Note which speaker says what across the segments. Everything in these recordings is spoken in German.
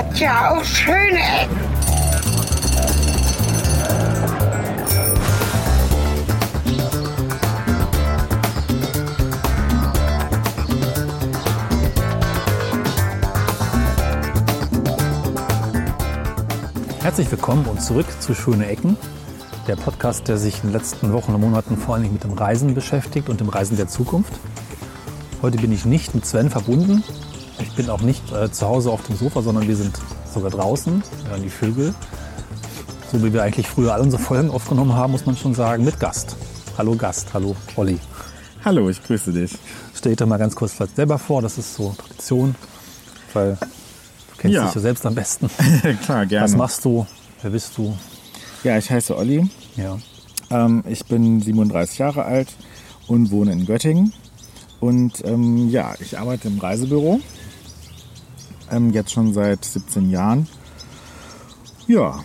Speaker 1: hat ja auch schöne Ecken.
Speaker 2: Herzlich willkommen und zurück zu Schöne Ecken, der Podcast, der sich in den letzten Wochen und Monaten vor allem mit dem Reisen beschäftigt und dem Reisen der Zukunft. Heute bin ich nicht mit Sven verbunden. Ich bin auch nicht äh, zu Hause auf dem Sofa, sondern wir sind sogar draußen, hören die Vögel. So wie wir eigentlich früher all unsere Folgen aufgenommen haben, muss man schon sagen, mit Gast. Hallo Gast, hallo Olli.
Speaker 3: Hallo, ich grüße dich.
Speaker 2: Stell dir mal ganz kurz vielleicht selber vor, das ist so Tradition, weil kennst ja. dich ja selbst am besten.
Speaker 3: Klar, gerne.
Speaker 2: Was machst du? Wer bist du?
Speaker 3: Ja, ich heiße Olli.
Speaker 2: Ja.
Speaker 3: Ähm, ich bin 37 Jahre alt und wohne in Göttingen. Und ähm, ja, ich arbeite im Reisebüro. Ähm, jetzt schon seit 17 Jahren. Ja.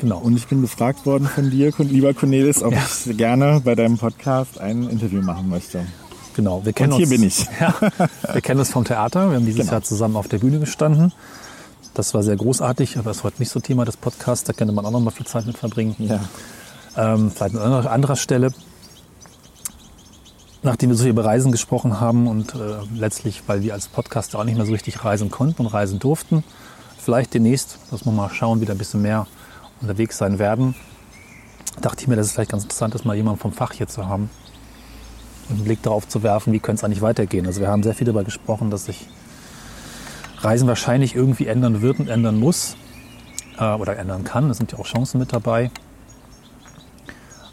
Speaker 3: Genau. Und ich bin gefragt worden von dir, lieber Cornelis, ob ja. ich gerne bei deinem Podcast ein Interview machen möchte.
Speaker 2: Genau, wir kennen
Speaker 3: und hier
Speaker 2: uns,
Speaker 3: bin ich.
Speaker 2: Ja, wir kennen uns vom Theater. Wir haben dieses genau. Jahr zusammen auf der Bühne gestanden. Das war sehr großartig, aber ist heute nicht so Thema des Podcasts. Da könnte man auch noch mal viel Zeit mit verbringen.
Speaker 3: Ja.
Speaker 2: Ähm, vielleicht an anderer Stelle. Nachdem wir so über Reisen gesprochen haben und äh, letztlich, weil wir als Podcaster auch nicht mehr so richtig reisen konnten und reisen durften, vielleicht demnächst, dass wir mal schauen, wieder ein bisschen mehr unterwegs sein werden, dachte ich mir, dass es vielleicht ganz interessant ist, mal jemanden vom Fach hier zu haben und einen Blick darauf zu werfen, wie könnte es eigentlich weitergehen. Also wir haben sehr viel darüber gesprochen, dass sich Reisen wahrscheinlich irgendwie ändern wird und ändern muss äh, oder ändern kann. Es sind ja auch Chancen mit dabei.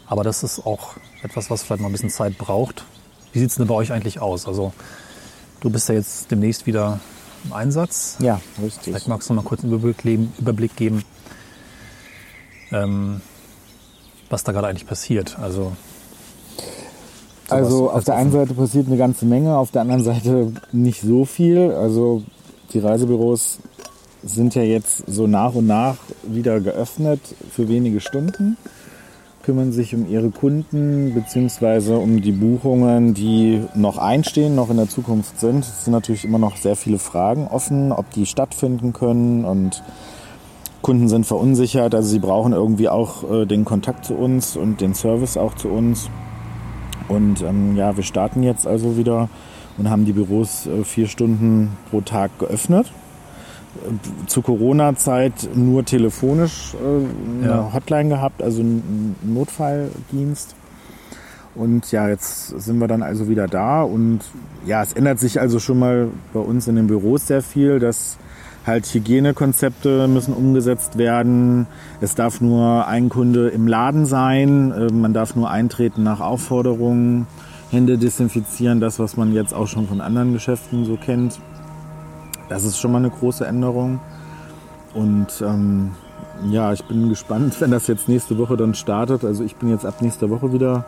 Speaker 2: Aber das ist auch etwas, was vielleicht mal ein bisschen Zeit braucht. Wie sieht es denn bei euch eigentlich aus? Also du bist ja jetzt demnächst wieder im Einsatz.
Speaker 3: Ja, richtig.
Speaker 2: Vielleicht magst du mal kurz einen Überblick, geben, ähm, was da gerade eigentlich passiert. Also
Speaker 3: also auf der einen Seite passiert eine ganze Menge, auf der anderen Seite nicht so viel. Also die Reisebüros sind ja jetzt so nach und nach wieder geöffnet für wenige Stunden, kümmern sich um ihre Kunden bzw. um die Buchungen, die noch einstehen, noch in der Zukunft sind. Es sind natürlich immer noch sehr viele Fragen offen, ob die stattfinden können und Kunden sind verunsichert, also sie brauchen irgendwie auch äh, den Kontakt zu uns und den Service auch zu uns. Und ähm, ja, wir starten jetzt also wieder und haben die Büros äh, vier Stunden pro Tag geöffnet. Zur Corona-Zeit nur telefonisch äh, eine ja. Hotline gehabt, also einen Notfalldienst. Und ja, jetzt sind wir dann also wieder da und ja, es ändert sich also schon mal bei uns in den Büros sehr viel, dass halt Hygienekonzepte müssen umgesetzt werden. Es darf nur ein Kunde im Laden sein, äh, man darf nur eintreten nach Aufforderungen. Hände desinfizieren, das, was man jetzt auch schon von anderen Geschäften so kennt. Das ist schon mal eine große Änderung. Und ähm, ja, ich bin gespannt, wenn das jetzt nächste Woche dann startet. Also ich bin jetzt ab nächster Woche wieder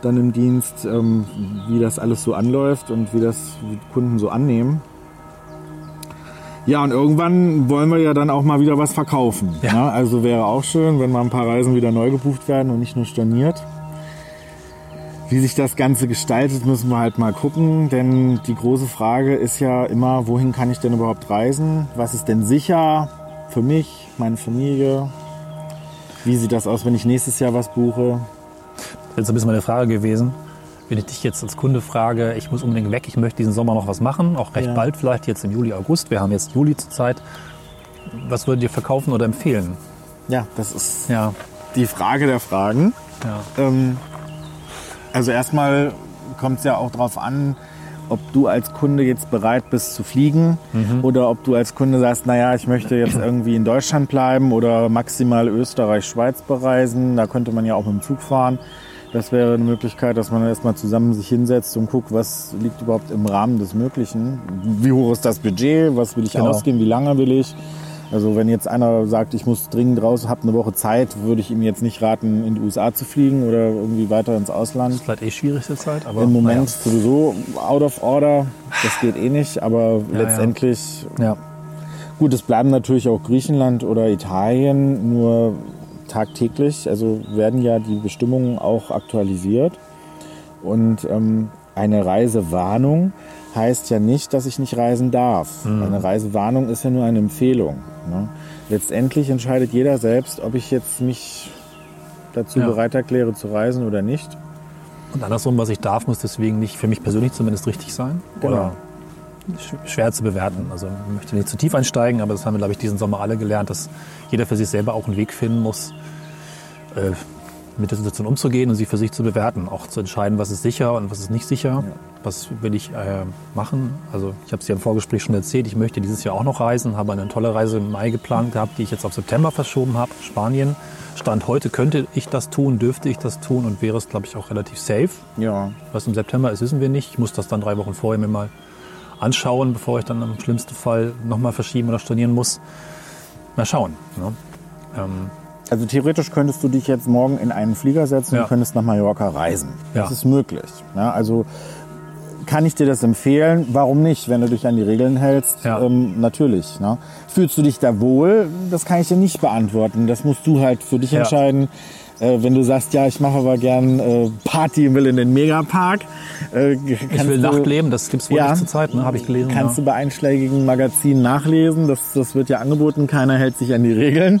Speaker 3: dann im Dienst, ähm, wie das alles so anläuft und wie das die Kunden so annehmen. Ja, und irgendwann wollen wir ja dann auch mal wieder was verkaufen. Ja. Ne? Also wäre auch schön, wenn mal ein paar Reisen wieder neu gebucht werden und nicht nur storniert. Wie sich das Ganze gestaltet, müssen wir halt mal gucken, denn die große Frage ist ja immer, wohin kann ich denn überhaupt reisen? Was ist denn sicher für mich, meine Familie? Wie sieht das aus, wenn ich nächstes Jahr was buche?
Speaker 2: Das ist ein bisschen meine Frage gewesen. Wenn ich dich jetzt als Kunde frage, ich muss unbedingt weg, ich möchte diesen Sommer noch was machen, auch recht ja. bald vielleicht, jetzt im Juli, August, wir haben jetzt Juli zur Zeit. Was würdet ihr verkaufen oder empfehlen?
Speaker 3: Ja, das ist ja. die Frage der Fragen.
Speaker 2: Ja.
Speaker 3: Ähm, also erstmal kommt es ja auch darauf an, ob du als Kunde jetzt bereit bist zu fliegen mhm. oder ob du als Kunde sagst, naja, ich möchte jetzt irgendwie in Deutschland bleiben oder maximal Österreich, Schweiz bereisen. Da könnte man ja auch mit dem Zug fahren. Das wäre eine Möglichkeit, dass man erstmal zusammen sich hinsetzt und guckt, was liegt überhaupt im Rahmen des Möglichen. Wie hoch ist das Budget? Was will ich genau. ausgeben? Wie lange will ich? Also wenn jetzt einer sagt, ich muss dringend raus, habe eine Woche Zeit, würde ich ihm jetzt nicht raten, in die USA zu fliegen oder irgendwie weiter ins Ausland. Das
Speaker 2: ist vielleicht eh schwierigste Zeit,
Speaker 3: aber im Moment ja. sowieso out of order. Das geht eh nicht, aber ja, letztendlich
Speaker 2: ja.
Speaker 3: gut. Es bleiben natürlich auch Griechenland oder Italien, nur tagtäglich. Also werden ja die Bestimmungen auch aktualisiert und ähm, eine Reisewarnung heißt ja nicht, dass ich nicht reisen darf. Eine Reisewarnung ist ja nur eine Empfehlung. Ne? Letztendlich entscheidet jeder selbst, ob ich jetzt mich dazu
Speaker 2: Ja.
Speaker 3: bereit erkläre zu reisen oder nicht.
Speaker 2: Und andersrum, was ich darf, muss deswegen nicht, für mich persönlich zumindest richtig sein.
Speaker 3: Genau.
Speaker 2: Oder sch- schwer zu bewerten. Also ich möchte nicht zu tief einsteigen, aber das haben wir, glaube ich, diesen Sommer alle gelernt, dass jeder für sich selber auch einen Weg finden muss, äh, mit der Situation umzugehen und sie für sich zu bewerten. Auch zu entscheiden, was ist sicher und was ist nicht sicher. Was will ich äh, machen? Also ich habe es ja im Vorgespräch schon erzählt, ich möchte dieses Jahr auch noch reisen, habe eine tolle Reise im Mai geplant gehabt, die ich jetzt auf September verschoben habe, Spanien. Stand heute könnte ich das tun, dürfte ich das tun und wäre es, glaube ich, auch relativ safe.
Speaker 3: Ja,
Speaker 2: Was im September ist, wissen wir nicht. Ich muss das dann drei Wochen vorher mir mal anschauen, bevor ich dann im schlimmsten Fall nochmal verschieben oder stornieren muss. Mal schauen. Ne? Ähm,
Speaker 3: Also theoretisch könntest du dich jetzt morgen in einen Flieger setzen
Speaker 2: Ja.
Speaker 3: und könntest nach Mallorca reisen. Das
Speaker 2: Ja.
Speaker 3: ist möglich. Ja, also kann ich dir das empfehlen? Warum nicht, wenn du dich an die Regeln hältst?
Speaker 2: Ja.
Speaker 3: Ähm, natürlich. Ne? Fühlst du dich da wohl? Das kann ich dir nicht beantworten. Das musst du halt für dich
Speaker 2: Ja.
Speaker 3: entscheiden. Äh, wenn du sagst, ja, ich mache aber gern äh, Party und will in den Megapark. Äh,
Speaker 2: ich will Nachtleben, das gibt es wohl
Speaker 3: Ja.
Speaker 2: nicht zur Zeit, ne? habe ich gelesen.
Speaker 3: Kannst
Speaker 2: ja.
Speaker 3: du bei einschlägigen Magazinen nachlesen. Das, das wird ja angeboten. Keiner hält sich an die Regeln.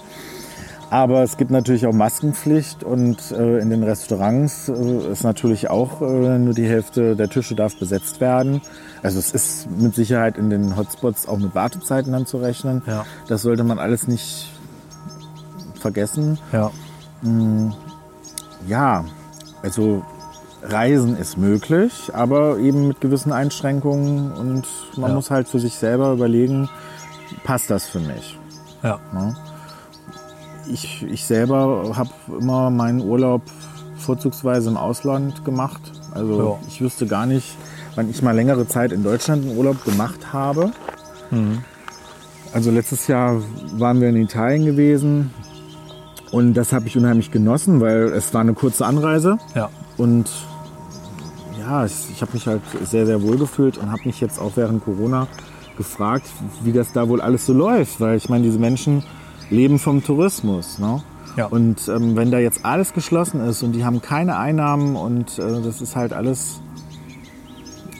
Speaker 3: Aber es gibt natürlich auch Maskenpflicht und äh, in den Restaurants äh, ist natürlich auch äh, nur die Hälfte der Tische darf besetzt werden. Also es ist mit Sicherheit in den Hotspots auch mit Wartezeiten dann zu rechnen.
Speaker 2: Ja.
Speaker 3: Das sollte man alles nicht vergessen.
Speaker 2: Ja.
Speaker 3: Ja, also Reisen ist möglich, aber eben mit gewissen Einschränkungen und man
Speaker 2: Ja.
Speaker 3: muss halt für sich selber überlegen, passt das für mich?
Speaker 2: Ja.
Speaker 3: Ich, ich selber habe immer meinen Urlaub vorzugsweise im Ausland gemacht. Also
Speaker 2: Ja.
Speaker 3: ich wüsste gar nicht, wann ich mal längere Zeit in Deutschland einen Urlaub gemacht habe.
Speaker 2: Mhm.
Speaker 3: Also letztes Jahr waren wir in Italien gewesen und das habe ich unheimlich genossen, weil es war eine kurze Anreise.
Speaker 2: ja.
Speaker 3: Und ja, ich, ich habe mich halt sehr, sehr wohl gefühlt und habe mich jetzt auch während Corona gefragt, wie das da wohl alles so läuft. Weil ich meine, diese Menschen leben vom Tourismus. Ne?
Speaker 2: Ja.
Speaker 3: Und ähm, wenn da jetzt alles geschlossen ist und die haben keine Einnahmen und äh, das ist halt alles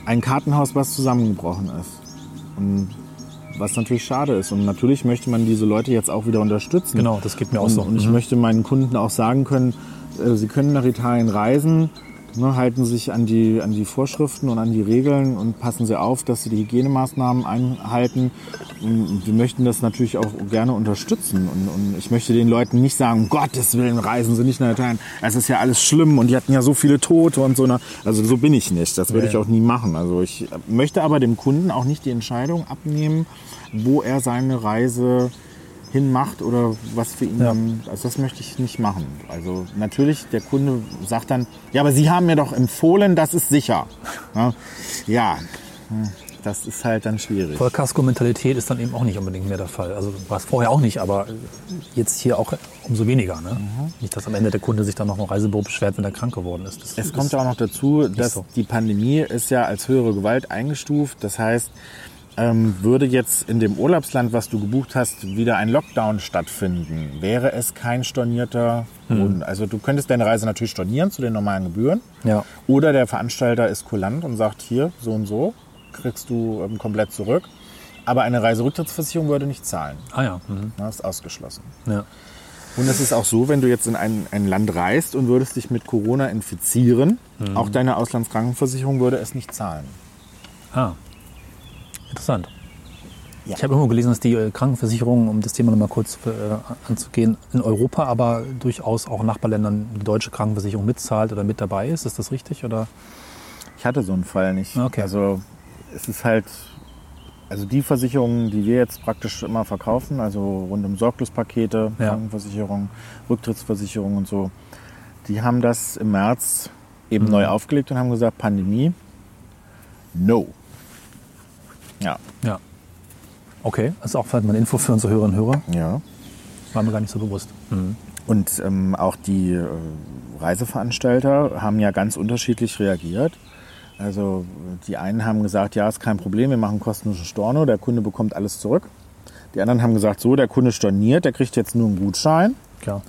Speaker 3: ein Kartenhaus, was zusammengebrochen ist. Und was natürlich schade ist. Und natürlich möchte man diese Leute jetzt auch wieder unterstützen.
Speaker 2: Genau, das geht mir auch
Speaker 3: Und,
Speaker 2: so.
Speaker 3: und ich
Speaker 2: Mhm.
Speaker 3: möchte meinen Kunden auch sagen können, äh, sie können nach Italien reisen, ne, halten sich an die, an die Vorschriften und an die Regeln und passen sie auf, dass sie die Hygienemaßnahmen einhalten. Und wir möchten das natürlich auch gerne unterstützen. Und, und ich möchte den Leuten nicht sagen, um Gottes Willen, reisen Sie nicht nach Italien. Es ist ja alles schlimm und die hatten ja so viele Tote und so. ne. Also so bin ich nicht. Das würde
Speaker 2: Ja,
Speaker 3: ich auch nie machen. Also ich möchte aber dem Kunden auch nicht die Entscheidung abnehmen, wo er seine Reise hinmacht oder was für ihn
Speaker 2: Ja.
Speaker 3: dann, also das möchte ich nicht machen. Also natürlich, der Kunde sagt dann, ja, aber Sie haben mir doch empfohlen, das ist sicher. Ja, hm, das ist halt dann schwierig.
Speaker 2: Vollkasko-Mentalität ist dann eben auch nicht unbedingt mehr der Fall. Also war es vorher auch nicht, aber jetzt hier auch umso weniger. Ne?
Speaker 3: Mhm.
Speaker 2: Nicht, dass am Ende der Kunde sich dann noch ein Reisebüro beschwert, wenn er krank geworden ist. Das
Speaker 3: Es
Speaker 2: ist,
Speaker 3: kommt ja auch noch dazu, dass
Speaker 2: so.
Speaker 3: die Pandemie ist ja als höhere Gewalt eingestuft. Das heißt, ähm, würde jetzt in dem Urlaubsland, was du gebucht hast, wieder ein Lockdown stattfinden, wäre es kein stornierter Boden. Also du könntest deine Reise natürlich stornieren zu den normalen Gebühren.
Speaker 2: Ja.
Speaker 3: Oder der Veranstalter ist kulant und sagt, hier, so und so, kriegst du ähm, komplett zurück. Aber eine Reiserücktrittsversicherung würde nicht zahlen.
Speaker 2: Ah ja. Mhm.
Speaker 3: Das ist ausgeschlossen.
Speaker 2: ja.
Speaker 3: Und es ist auch so, wenn du jetzt in ein, ein Land reist und würdest dich mit Corona infizieren, auch deine Auslandskrankenversicherung würde es nicht zahlen.
Speaker 2: Ah. Interessant.
Speaker 3: Ja.
Speaker 2: Ich habe irgendwo gelesen, dass die äh, Krankenversicherung, um das Thema nochmal kurz äh, anzugehen, in Europa aber durchaus auch Nachbarländern die deutsche Krankenversicherung mitzahlt oder mit dabei ist. Ist das richtig? Oder?
Speaker 3: Ich hatte so einen Fall nicht.
Speaker 2: Okay.
Speaker 3: Also es ist halt, also die Versicherungen, die wir jetzt praktisch immer verkaufen, also rund um Sorglospakete,
Speaker 2: Ja.
Speaker 3: Krankenversicherung, Rücktrittsversicherung und so, die haben das im März eben
Speaker 2: Mhm.
Speaker 3: neu aufgelegt und haben gesagt, Pandemie, no. Ja.
Speaker 2: Ja. Okay, das ist auch vielleicht mal eine Info für unsere Hörerinnen und Hörer.
Speaker 3: Ja.
Speaker 2: War mir gar nicht so bewusst.
Speaker 3: Und ähm, auch die äh, Reiseveranstalter haben ja ganz unterschiedlich reagiert. Also die einen haben gesagt, ja, ist kein Problem, wir machen kostenlosen Storno, der Kunde bekommt alles zurück. Die anderen haben gesagt, so, der Kunde storniert, der kriegt jetzt nur einen Gutschein
Speaker 2: Klar.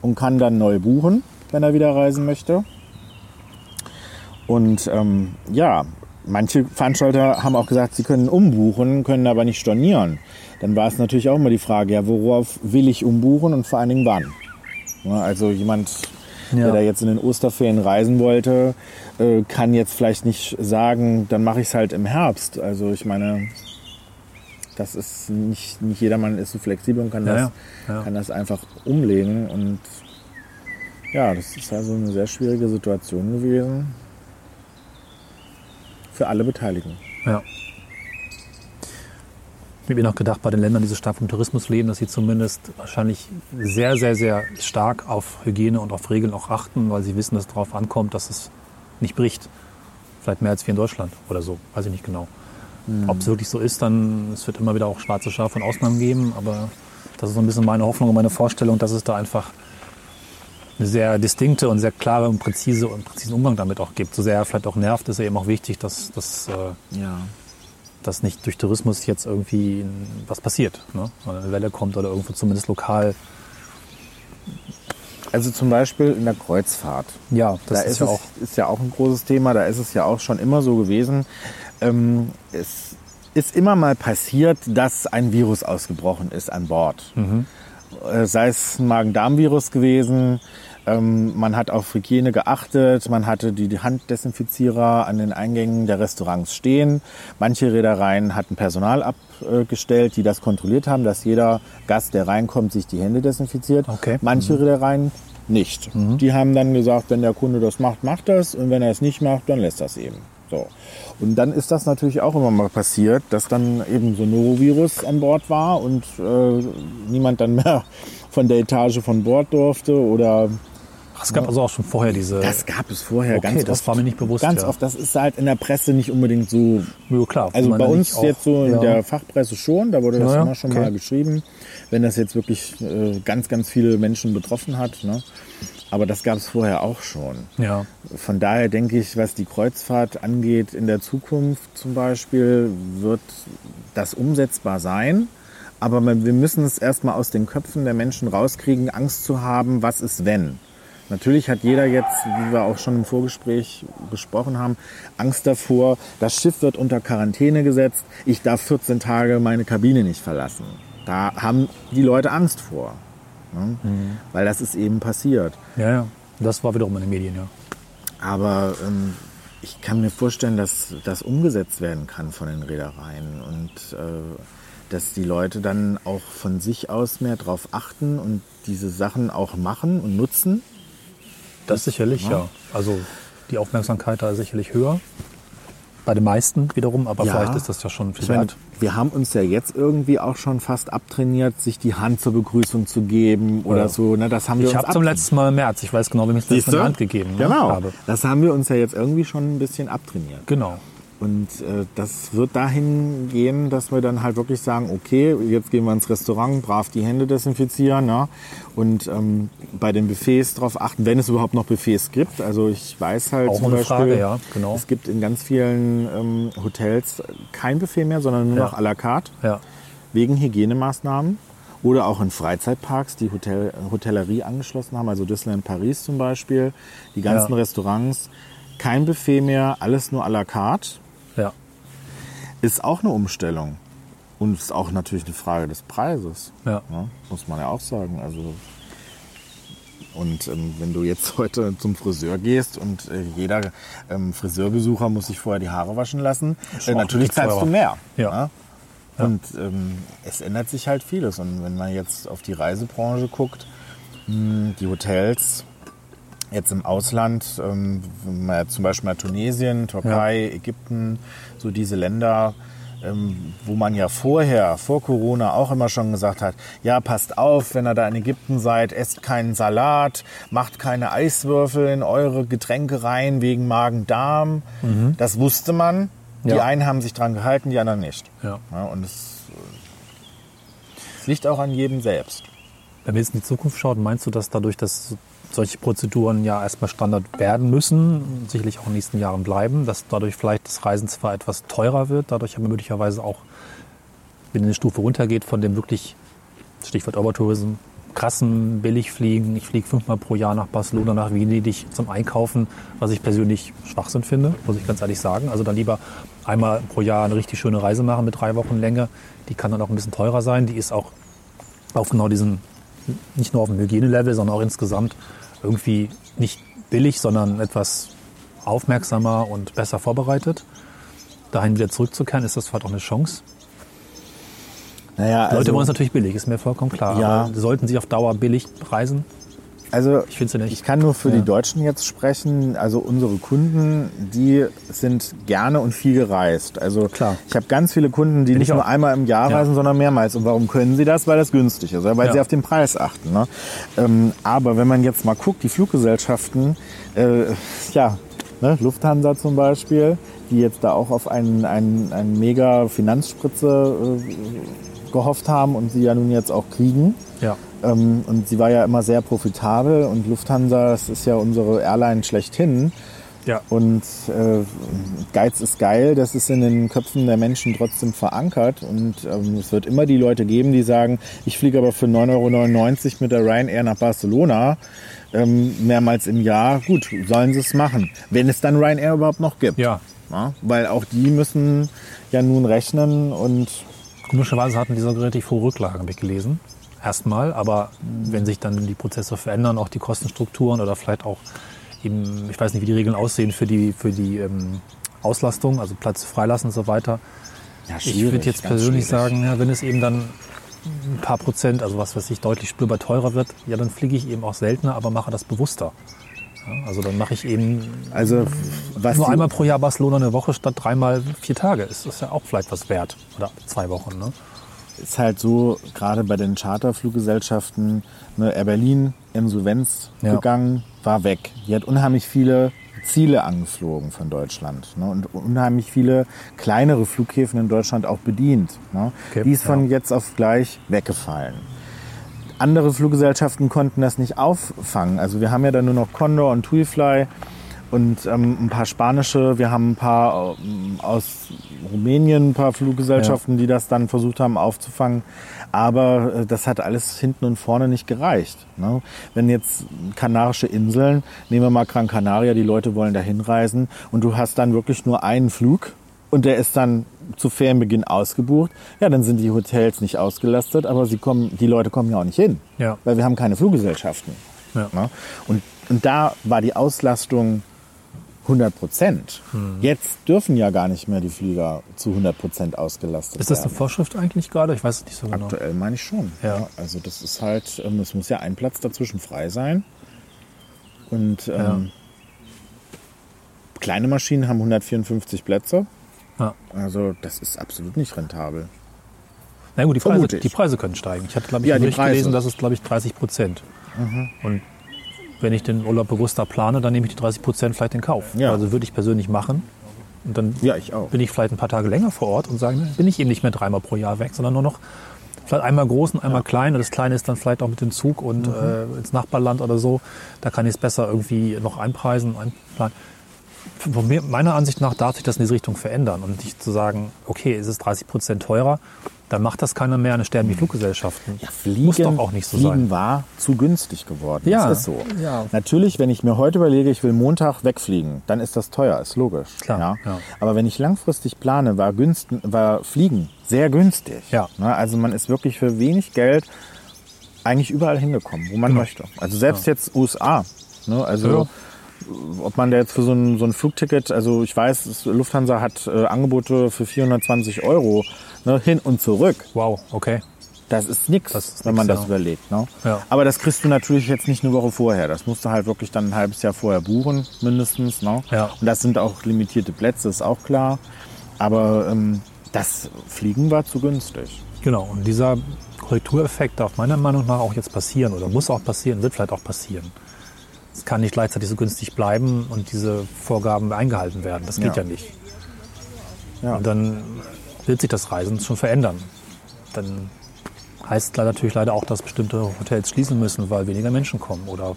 Speaker 3: und kann dann neu buchen, wenn er wieder reisen möchte. Und ähm, ja, manche Veranstalter haben auch gesagt, sie können umbuchen, können aber nicht stornieren. Dann war es natürlich auch immer die Frage, ja, worauf will ich umbuchen und vor allen Dingen wann? Ja, also jemand,
Speaker 2: Ja.
Speaker 3: der da jetzt in den Osterferien reisen wollte, äh, kann jetzt vielleicht nicht sagen, dann mache ich es halt im Herbst. Also ich meine, das ist nicht, nicht jedermann ist so flexibel und kann,
Speaker 2: Ja,
Speaker 3: das, kann das einfach umlegen. Und ja, das ist also eine sehr schwierige Situation gewesen für alle Beteiligten.
Speaker 2: Ja. Ich habe mir noch gedacht, bei den Ländern, die so stark vom Tourismus leben, dass sie zumindest wahrscheinlich sehr, sehr, sehr stark auf Hygiene und auf Regeln auch achten, weil sie wissen, dass es darauf ankommt, dass es nicht bricht. Vielleicht mehr als wir in Deutschland oder so, weiß ich nicht genau. Ob es wirklich so ist, dann es wird immer wieder auch schwarze Schafe und Ausnahmen geben, aber das ist so ein bisschen meine Hoffnung und meine Vorstellung, dass es da einfach eine sehr distinkte und sehr klare und präzise und präzisen Umgang damit auch gibt. So sehr er vielleicht auch nervt, ist ja eben auch wichtig, dass, dass äh,
Speaker 3: Ja.
Speaker 2: dass nicht durch Tourismus jetzt irgendwie was passiert. Ne? Oder eine Welle kommt oder irgendwo zumindest lokal.
Speaker 3: Also zum Beispiel in der Kreuzfahrt.
Speaker 2: Ja, das
Speaker 3: da
Speaker 2: ist,
Speaker 3: ist,
Speaker 2: ja
Speaker 3: es,
Speaker 2: auch.
Speaker 3: ist ja auch ein großes Thema. Da ist es ja auch schon immer so gewesen. Ähm, es ist immer mal passiert, dass ein Virus ausgebrochen ist an Bord. Äh, sei es ein Magen-Darm-Virus gewesen. Ähm, man hat auf Hygiene geachtet. Man hatte die Handdesinfizierer an den Eingängen der Restaurants stehen. Manche Reedereien hatten Personal abgestellt, die das kontrolliert haben, dass jeder Gast, der reinkommt, sich die Hände desinfiziert.
Speaker 2: Okay.
Speaker 3: Manche Reedereien nicht. Die haben dann gesagt, wenn der Kunde das macht, macht das. Und wenn er es nicht macht, dann lässt das eben. So. Und dann ist das natürlich auch immer mal passiert, dass dann eben so ein Norovirus an Bord war und äh, niemand dann mehr von der Etage von Bord durfte oder
Speaker 2: es gab also auch schon vorher diese.
Speaker 3: das gab es vorher
Speaker 2: Okay,
Speaker 3: ganz
Speaker 2: das
Speaker 3: oft.
Speaker 2: war mir nicht bewusst,
Speaker 3: Ganz
Speaker 2: ja.
Speaker 3: oft. Das ist halt in der Presse nicht unbedingt so
Speaker 2: ja, klar.
Speaker 3: also bei uns
Speaker 2: auch-
Speaker 3: jetzt so in
Speaker 2: ja.
Speaker 3: der Fachpresse schon, da wurde das
Speaker 2: Ja,
Speaker 3: immer schon
Speaker 2: okay.
Speaker 3: mal geschrieben, wenn das jetzt wirklich äh, ganz, ganz viele Menschen betroffen hat. Ne? Aber das gab es vorher auch schon.
Speaker 2: Ja,
Speaker 3: Von daher denke ich, was die Kreuzfahrt angeht, in der Zukunft zum Beispiel, wird das umsetzbar sein. Aber wir müssen es erstmal aus den Köpfen der Menschen rauskriegen, Angst zu haben, was ist wenn. Natürlich hat jeder jetzt, wie wir auch schon im Vorgespräch besprochen haben, Angst davor, das Schiff wird unter Quarantäne gesetzt, ich darf 14 Tage meine Kabine nicht verlassen. Da haben die Leute Angst vor. Ne? Weil das ist eben passiert.
Speaker 2: ja, ja. Das war wiederum in den Medien, ja.
Speaker 3: Aber ähm, ich kann mir vorstellen, dass das umgesetzt werden kann von den Reedereien und äh, dass die Leute dann auch von sich aus mehr drauf achten und diese Sachen auch machen und nutzen.
Speaker 2: Das sicherlich,
Speaker 3: ja.
Speaker 2: ja. Also die Aufmerksamkeit da ist sicherlich höher. Bei den meisten wiederum, aber
Speaker 3: Ja.
Speaker 2: vielleicht ist das ja schon viel
Speaker 3: meine,
Speaker 2: wert.
Speaker 3: wir haben uns ja jetzt irgendwie auch schon fast abtrainiert, sich die Hand zur Begrüßung zu geben oder
Speaker 2: Ja.
Speaker 3: so. Ne? Das haben wir
Speaker 2: Ich habe zum letzten Mal im März, ich weiß genau, wem ich das in die? Hand gegeben ne,
Speaker 3: Genau.
Speaker 2: habe.
Speaker 3: Das haben wir uns ja jetzt irgendwie schon ein bisschen abtrainiert.
Speaker 2: Genau.
Speaker 3: Und äh, das wird dahin gehen, dass wir dann halt wirklich sagen, okay, jetzt gehen wir ins Restaurant, brav die Hände desinfizieren ne? und ähm, bei den Buffets darauf achten, wenn es überhaupt noch Buffets gibt. Also ich weiß halt
Speaker 2: Auch
Speaker 3: zum Beispiel,
Speaker 2: Frage, ja, genau.
Speaker 3: es gibt in ganz vielen ähm, Hotels kein Buffet mehr, sondern nur
Speaker 2: Ja.
Speaker 3: noch à la carte
Speaker 2: Ja.
Speaker 3: wegen Hygienemaßnahmen. Oder auch in Freizeitparks, die Hotel, Hotellerie angeschlossen haben, also Disneyland Paris zum Beispiel, die ganzen
Speaker 2: Ja.
Speaker 3: Restaurants, kein Buffet mehr, alles nur à la carte.
Speaker 2: Ja.
Speaker 3: Ist auch eine Umstellung. Und ist auch natürlich eine Frage des Preises.
Speaker 2: Ja.
Speaker 3: Ne? Muss man ja auch sagen. Also und ähm, wenn du jetzt heute zum Friseur gehst und äh, jeder ähm, Friseurbesucher muss sich vorher die Haare waschen lassen, äh, natürlich zahlst du mehr.
Speaker 2: Ja.
Speaker 3: ne? Und ähm, es ändert sich halt vieles. Und wenn man jetzt auf die Reisebranche guckt, mh, die Hotels jetzt im Ausland, ähm, zum Beispiel mal Tunesien, Türkei, Ägypten, so diese Länder, ähm, wo man ja vorher, vor Corona auch immer schon gesagt hat, ja, passt auf, wenn ihr da in Ägypten seid, esst keinen Salat, macht keine Eiswürfel in eure Getränke rein wegen Magen-Darm. Das wusste man. Die
Speaker 2: Ja.
Speaker 3: einen haben sich dran gehalten, die anderen nicht.
Speaker 2: Ja.
Speaker 3: Ja, und es, äh, es liegt auch an jedem selbst.
Speaker 2: Wenn wir jetzt in die Zukunft schauen, meinst du, dass dadurch, dass solche Prozeduren ja erstmal Standard werden müssen, sicherlich auch in den nächsten Jahren bleiben, dass dadurch vielleicht das Reisen zwar etwas teurer wird, dadurch aber möglicherweise auch, wenn eine Stufe runtergeht von dem wirklich, Stichwort Overtourism, krassen Billigfliegen. Ich fliege fünfmal pro Jahr nach Barcelona, nach Venedig zum Einkaufen, was ich persönlich Schwachsinn finde, muss ich ganz ehrlich sagen. Also dann lieber einmal pro Jahr eine richtig schöne Reise machen mit drei Wochen Länge. Die kann dann auch ein bisschen teurer sein. Die ist auch auf genau diesen, nicht nur auf dem Hygienelevel, sondern auch insgesamt irgendwie nicht billig, sondern etwas aufmerksamer und besser vorbereitet. Dahin wieder zurückzukehren, ist das vielleicht auch eine Chance.
Speaker 3: Naja,
Speaker 2: Leute
Speaker 3: also,
Speaker 2: wollen es natürlich billig, ist mir vollkommen klar.
Speaker 3: Ja.
Speaker 2: Sollten sie auf Dauer billig reisen?
Speaker 3: Also
Speaker 2: Ich finde nicht.
Speaker 3: Ich kann nur für
Speaker 2: Ja.
Speaker 3: die Deutschen jetzt sprechen. Also unsere Kunden, die sind gerne und viel gereist. Also
Speaker 2: Klar.
Speaker 3: ich habe ganz viele Kunden, die
Speaker 2: Bin
Speaker 3: nicht
Speaker 2: ich
Speaker 3: nur
Speaker 2: auch.
Speaker 3: einmal im Jahr
Speaker 2: Ja.
Speaker 3: reisen, sondern mehrmals. Und warum können sie das? Weil das günstig ist, weil
Speaker 2: Ja.
Speaker 3: sie auf den Preis achten. Ne? Ähm, aber wenn man jetzt mal guckt, die Fluggesellschaften, äh, ja, ne, Lufthansa zum Beispiel, die jetzt da auch auf einen, einen, einen mega Finanzspritze äh, gehofft haben und sie ja nun jetzt auch kriegen.
Speaker 2: Ja.
Speaker 3: Ähm, und sie war ja immer sehr profitabel und Lufthansa, das ist ja unsere Airline schlechthin.
Speaker 2: Ja.
Speaker 3: Und äh, Geiz ist geil, das ist in den Köpfen der Menschen trotzdem verankert. Und ähm, es wird immer die Leute geben, die sagen, ich fliege aber für 9,99 Euro mit der Ryanair nach Barcelona ähm, mehrmals im Jahr. Gut, sollen sie es machen, wenn es dann Ryanair überhaupt noch gibt.
Speaker 2: Ja.
Speaker 3: Ja, weil auch die müssen ja nun rechnen und
Speaker 2: Komischerweise hatten diese relativ hohe Rücklagen, habe ich gelesen. Erstmal, aber wenn sich dann die Prozesse verändern, auch die Kostenstrukturen oder vielleicht auch eben, ich weiß nicht, wie die Regeln aussehen für die, für die ähm, Auslastung, also Platz freilassen und so weiter.
Speaker 3: ja,
Speaker 2: Ich würde jetzt persönlich sagen, ja, wenn es eben dann ein paar Prozent, also was weiß ich, deutlich spürbar teurer wird, ja, dann fliege ich eben auch seltener, aber mache das bewusster. Ja, also dann mache ich eben
Speaker 3: Also
Speaker 2: nur einmal pro Jahr Barcelona eine Woche statt dreimal vier Tage. Ist das ja auch vielleicht was wert. Oder zwei Wochen, ne?
Speaker 3: Ist halt so, gerade bei den Charterfluggesellschaften, ne, Air Berlin, Insolvenz
Speaker 2: Ja.
Speaker 3: gegangen, war weg. Die hat unheimlich viele Ziele angeflogen von Deutschland ne, und unheimlich viele kleinere Flughäfen in Deutschland auch bedient. Ne.
Speaker 2: Okay,
Speaker 3: Die ist von
Speaker 2: ja.
Speaker 3: jetzt auf gleich weggefallen. Andere Fluggesellschaften konnten das nicht auffangen. Also wir haben ja dann nur noch Condor und TuiFly und ähm, ein paar spanische. Wir haben ein paar ähm, aus Rumänien, ein paar Fluggesellschaften, die das dann versucht haben aufzufangen. Aber äh, das hat alles hinten und vorne nicht gereicht. Ne? Wenn jetzt Kanarische Inseln, nehmen wir mal Gran Canaria, die Leute wollen da hinreisen und du hast dann wirklich nur einen Flug und der ist dann zu Ferienbeginn ausgebucht, ja, dann sind die Hotels nicht ausgelastet, aber sie kommen, die Leute kommen ja auch nicht hin,
Speaker 2: Ja.
Speaker 3: weil wir haben keine Fluggesellschaften.
Speaker 2: Ja.
Speaker 3: Ne? Und, und da war die Auslastung 100 Prozent.
Speaker 2: Hm.
Speaker 3: Jetzt dürfen ja gar nicht mehr die Flieger zu 100 Prozent ausgelastet
Speaker 2: Ist das eine
Speaker 3: werden.
Speaker 2: Vorschrift eigentlich gerade? Ich weiß es nicht so genau.
Speaker 3: Aktuell meine ich schon.
Speaker 2: Ja.
Speaker 3: Also das ist halt, ähm, es muss ja ein Platz dazwischen frei sein. Und ähm, kleine Maschinen haben 154 Plätze.
Speaker 2: Ja.
Speaker 3: Also das ist absolut nicht rentabel.
Speaker 2: Na gut, die Preise, die Preise können steigen. Ich hatte, glaube ich,
Speaker 3: Ja. Mhm.
Speaker 2: gelesen, dass es, glaube ich, 30 Prozent. Und wenn ich den Urlaub bewusster plane, dann nehme ich die 30 Prozent vielleicht in Kauf.
Speaker 3: Ja.
Speaker 2: Also würde ich persönlich machen. Und dann
Speaker 3: Ja, ich auch.
Speaker 2: bin ich vielleicht ein paar Tage länger vor Ort und sage, bin ich eben nicht mehr dreimal pro Jahr weg, sondern nur noch vielleicht einmal groß und einmal klein. Und das Kleine ist dann vielleicht auch mit dem Zug und
Speaker 3: Mhm.
Speaker 2: äh, ins Nachbarland oder so. Da kann ich es besser irgendwie noch einpreisen, einplanen. Von mir, meiner Ansicht nach darf sich das in diese Richtung verändern und nicht zu sagen, okay, es ist 30 Prozent teurer, dann macht das keiner mehr, dann sterben die Fluggesellschaften.
Speaker 3: Ja, Fliegen,
Speaker 2: Muss doch auch nicht so
Speaker 3: Fliegen
Speaker 2: sein.
Speaker 3: war zu günstig geworden.
Speaker 2: Ja,
Speaker 3: Das ist so.
Speaker 2: ja.
Speaker 3: Natürlich, wenn ich mir heute überlege, ich will Montag wegfliegen, dann ist das teuer, ist logisch.
Speaker 2: Klar,
Speaker 3: Ja.
Speaker 2: ja.
Speaker 3: Aber wenn ich langfristig plane, war, günst, war Fliegen sehr günstig.
Speaker 2: Ja.
Speaker 3: Ne, Also man ist wirklich für wenig Geld eigentlich überall hingekommen, wo man
Speaker 2: Genau.
Speaker 3: möchte. Also selbst jetzt USA. Ne? Also
Speaker 2: Ja.
Speaker 3: Ob man da jetzt für so ein, so ein Flugticket, also ich weiß, Lufthansa hat äh, Angebote für 420 Euro ne, hin und zurück.
Speaker 2: Wow, okay.
Speaker 3: Das ist nichts, wenn man das
Speaker 2: ja.
Speaker 3: überlegt. Ne?
Speaker 2: Ja.
Speaker 3: Aber das kriegst du natürlich jetzt nicht eine Woche vorher. Das musst du halt wirklich dann ein halbes Jahr vorher buchen, mindestens. Ne?
Speaker 2: Ja.
Speaker 3: Und das sind auch limitierte Plätze, ist auch klar. Aber ähm, das Fliegen war zu günstig.
Speaker 2: Genau, und dieser Korrektureffekt darf meiner Meinung nach auch jetzt passieren oder muss auch passieren, wird vielleicht auch passieren. Es kann nicht gleichzeitig so günstig bleiben und diese Vorgaben eingehalten werden. Das geht
Speaker 3: Ja.
Speaker 2: ja, nicht.
Speaker 3: Ja.
Speaker 2: Und dann wird sich das Reisen schon verändern. Dann heißt leider natürlich leider auch, dass bestimmte Hotels schließen müssen, weil weniger Menschen kommen. Oder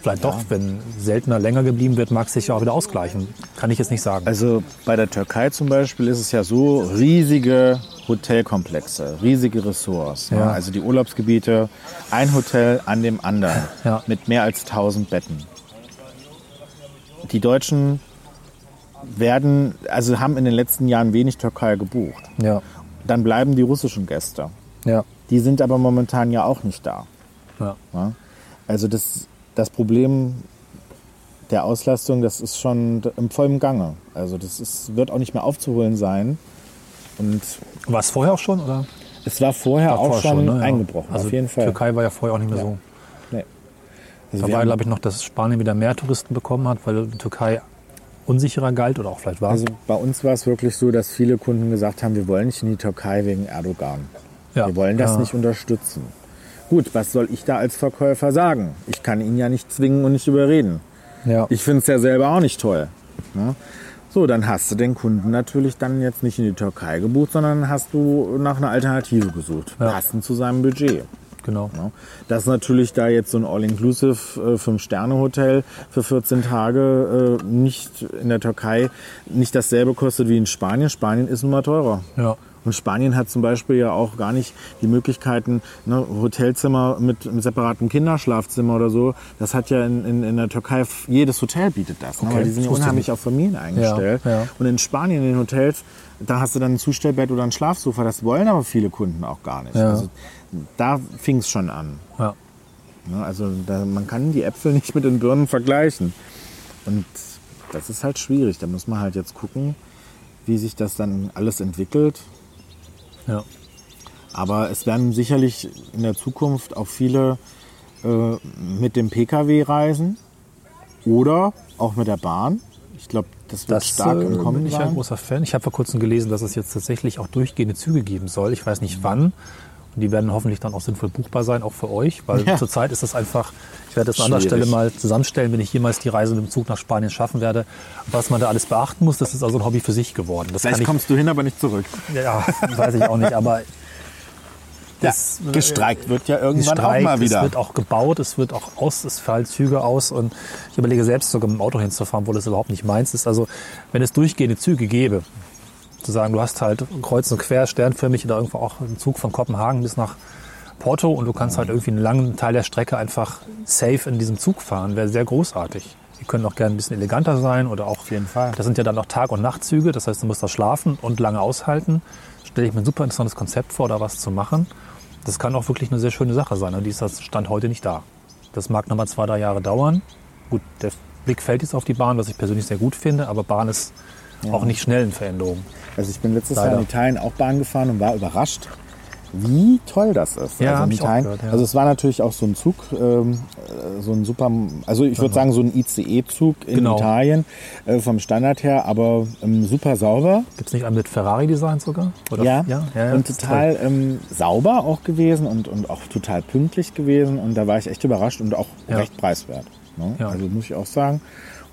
Speaker 2: vielleicht doch, wenn seltener länger geblieben wird, mag es sich ja auch wieder ausgleichen. Kann ich jetzt nicht sagen.
Speaker 3: Also bei der Türkei zum Beispiel ist es ja so, riesige Hotelkomplexe, riesige Ressorts, ne?
Speaker 2: Ja.
Speaker 3: also die Urlaubsgebiete, ein Hotel an dem anderen
Speaker 2: Ja.
Speaker 3: mit mehr als 1000 Betten. Die Deutschen werden, also haben in den letzten Jahren wenig Türkei gebucht.
Speaker 2: Ja.
Speaker 3: Dann bleiben die russischen Gäste.
Speaker 2: Ja.
Speaker 3: Die sind aber momentan ja auch nicht da.
Speaker 2: Ja.
Speaker 3: Ja? Also das, das Problem der Auslastung, das ist schon im vollen Gange. Also das ist, wird auch nicht mehr aufzuholen sein. Und
Speaker 2: War es vorher auch schon? Oder?
Speaker 3: es war vorher
Speaker 2: War
Speaker 3: auch
Speaker 2: vorher
Speaker 3: schon,
Speaker 2: ne? Ja.
Speaker 3: eingebrochen,
Speaker 2: Also
Speaker 3: auf jeden Fall.
Speaker 2: Türkei war ja vorher auch nicht mehr
Speaker 3: Ja.
Speaker 2: so.
Speaker 3: Nee. Also
Speaker 2: Da war, glaube ich, noch, dass Spanien wieder mehr Touristen bekommen hat, weil die Türkei unsicherer galt oder auch vielleicht war.
Speaker 3: also bei uns war es wirklich so, dass viele Kunden gesagt haben, wir wollen nicht in die Türkei wegen Erdogan.
Speaker 2: ja.
Speaker 3: Wir wollen das
Speaker 2: ja.
Speaker 3: nicht unterstützen. Gut, was soll ich da als Verkäufer sagen? Ich kann ihn ja nicht zwingen und nicht überreden.
Speaker 2: Ja.
Speaker 3: Ich finde es ja selber auch nicht toll. Ne? So, dann hast du den Kunden natürlich dann jetzt nicht in die Türkei gebucht, sondern hast du nach einer Alternative gesucht,
Speaker 2: Ja.
Speaker 3: passend zu seinem Budget.
Speaker 2: genau.
Speaker 3: Dass natürlich da jetzt so ein All-Inclusive äh, Fünf-Sterne-Hotel für 14 Tage äh, nicht in der Türkei nicht dasselbe kostet wie in Spanien. Spanien ist nun mal teurer.
Speaker 2: Ja.
Speaker 3: Und Spanien hat zum Beispiel ja auch gar nicht die Möglichkeiten, ne, Hotelzimmer mit, mit separatem Kinderschlafzimmer oder so. Das hat ja in, in, in der Türkei, jedes Hotel bietet das. Ne?
Speaker 2: Okay,
Speaker 3: Weil die sind ja unheimlich auf Familien eingestellt.
Speaker 2: Ja, ja.
Speaker 3: Und in Spanien, in den Hotels, da hast du dann ein Zustellbett oder ein Schlafsofa. Das wollen aber viele Kunden auch gar nicht.
Speaker 2: Ja.
Speaker 3: Also, da fing es schon an.
Speaker 2: Ja.
Speaker 3: Ne? Also da, man kann die Äpfel nicht mit den Birnen vergleichen. Und das ist halt schwierig. Da muss man halt jetzt gucken, wie sich das dann alles entwickelt.
Speaker 2: Ja.
Speaker 3: Aber es werden sicherlich in der Zukunft auch viele äh, mit dem Pkw reisen oder auch mit der Bahn. Ich glaube, das wird
Speaker 2: Das
Speaker 3: stark
Speaker 2: äh,
Speaker 3: im Kommen
Speaker 2: bin ich ein
Speaker 3: sein.
Speaker 2: großer Fan. Ich habe vor kurzem gelesen, dass es jetzt tatsächlich auch durchgehende Züge geben soll. Ich weiß nicht wann. Und die werden hoffentlich dann auch sinnvoll buchbar sein, auch für euch. Weil
Speaker 3: Ja.
Speaker 2: zurzeit ist das einfach, ich werde das an anderer. Stelle mal zusammenstellen, wenn ich jemals die Reise mit dem Zug nach Spanien schaffen werde. Was man da alles beachten muss, das ist also ein Hobby für sich geworden. Das
Speaker 3: Vielleicht
Speaker 2: ich,
Speaker 3: kommst du hin, aber nicht zurück.
Speaker 2: ja, weiß ich auch nicht, aber
Speaker 3: Ja,
Speaker 2: das, äh,
Speaker 3: gestreikt wird ja
Speaker 2: es
Speaker 3: irgendwann auch mal
Speaker 2: es
Speaker 3: wieder.
Speaker 2: wird auch gebaut, es wird auch aus, es fallen Züge aus und ich überlege selbst sogar mit dem Auto hinzufahren, wo das überhaupt nicht meins ist. Also wenn es durchgehende Züge gäbe, zu sagen, du hast halt kreuz und quer, sternförmig oder irgendwo auch einen Zug von Kopenhagen bis nach Porto und du kannst halt irgendwie einen langen Teil der Strecke einfach safe in diesem Zug fahren, wäre sehr großartig. Die können auch gerne ein bisschen eleganter sein oder auch, auf
Speaker 3: jeden Fall.
Speaker 2: das sind ja dann auch Tag- und Nachtzüge, das heißt, du musst da schlafen und lange aushalten. Stelle ich mir ein super interessantes Konzept vor, da was zu machen. Das kann auch wirklich eine sehr schöne Sache sein. Und die ist das Stand heute nicht da. Das mag nochmal zwei, drei Jahre dauern. Gut, der Blick fällt jetzt auf die Bahn, was ich persönlich sehr gut finde, aber Bahn ist auch nicht schnell in Veränderungen.
Speaker 3: Also ich bin letztes
Speaker 2: Leider.
Speaker 3: Jahr in Italien auch Bahn gefahren und war überrascht, wie toll das ist.
Speaker 2: Ja,
Speaker 3: also, in Italien,
Speaker 2: gehört, ja.
Speaker 3: also es war natürlich auch so ein Zug, ähm, äh, so ein super, also ich würde sagen so ein ICE-Zug in
Speaker 2: Genau.
Speaker 3: Italien äh, vom Standard her, aber ähm, super sauber.
Speaker 2: Gibt es nicht einen mit Ferrari-Design sogar?
Speaker 3: Ja,
Speaker 2: ja, ja,
Speaker 3: und total ähm, sauber auch gewesen und, und auch total pünktlich gewesen. Und da war ich echt überrascht und auch
Speaker 2: Ja.
Speaker 3: recht preiswert. Ne?
Speaker 2: Ja.
Speaker 3: Also muss ich auch sagen.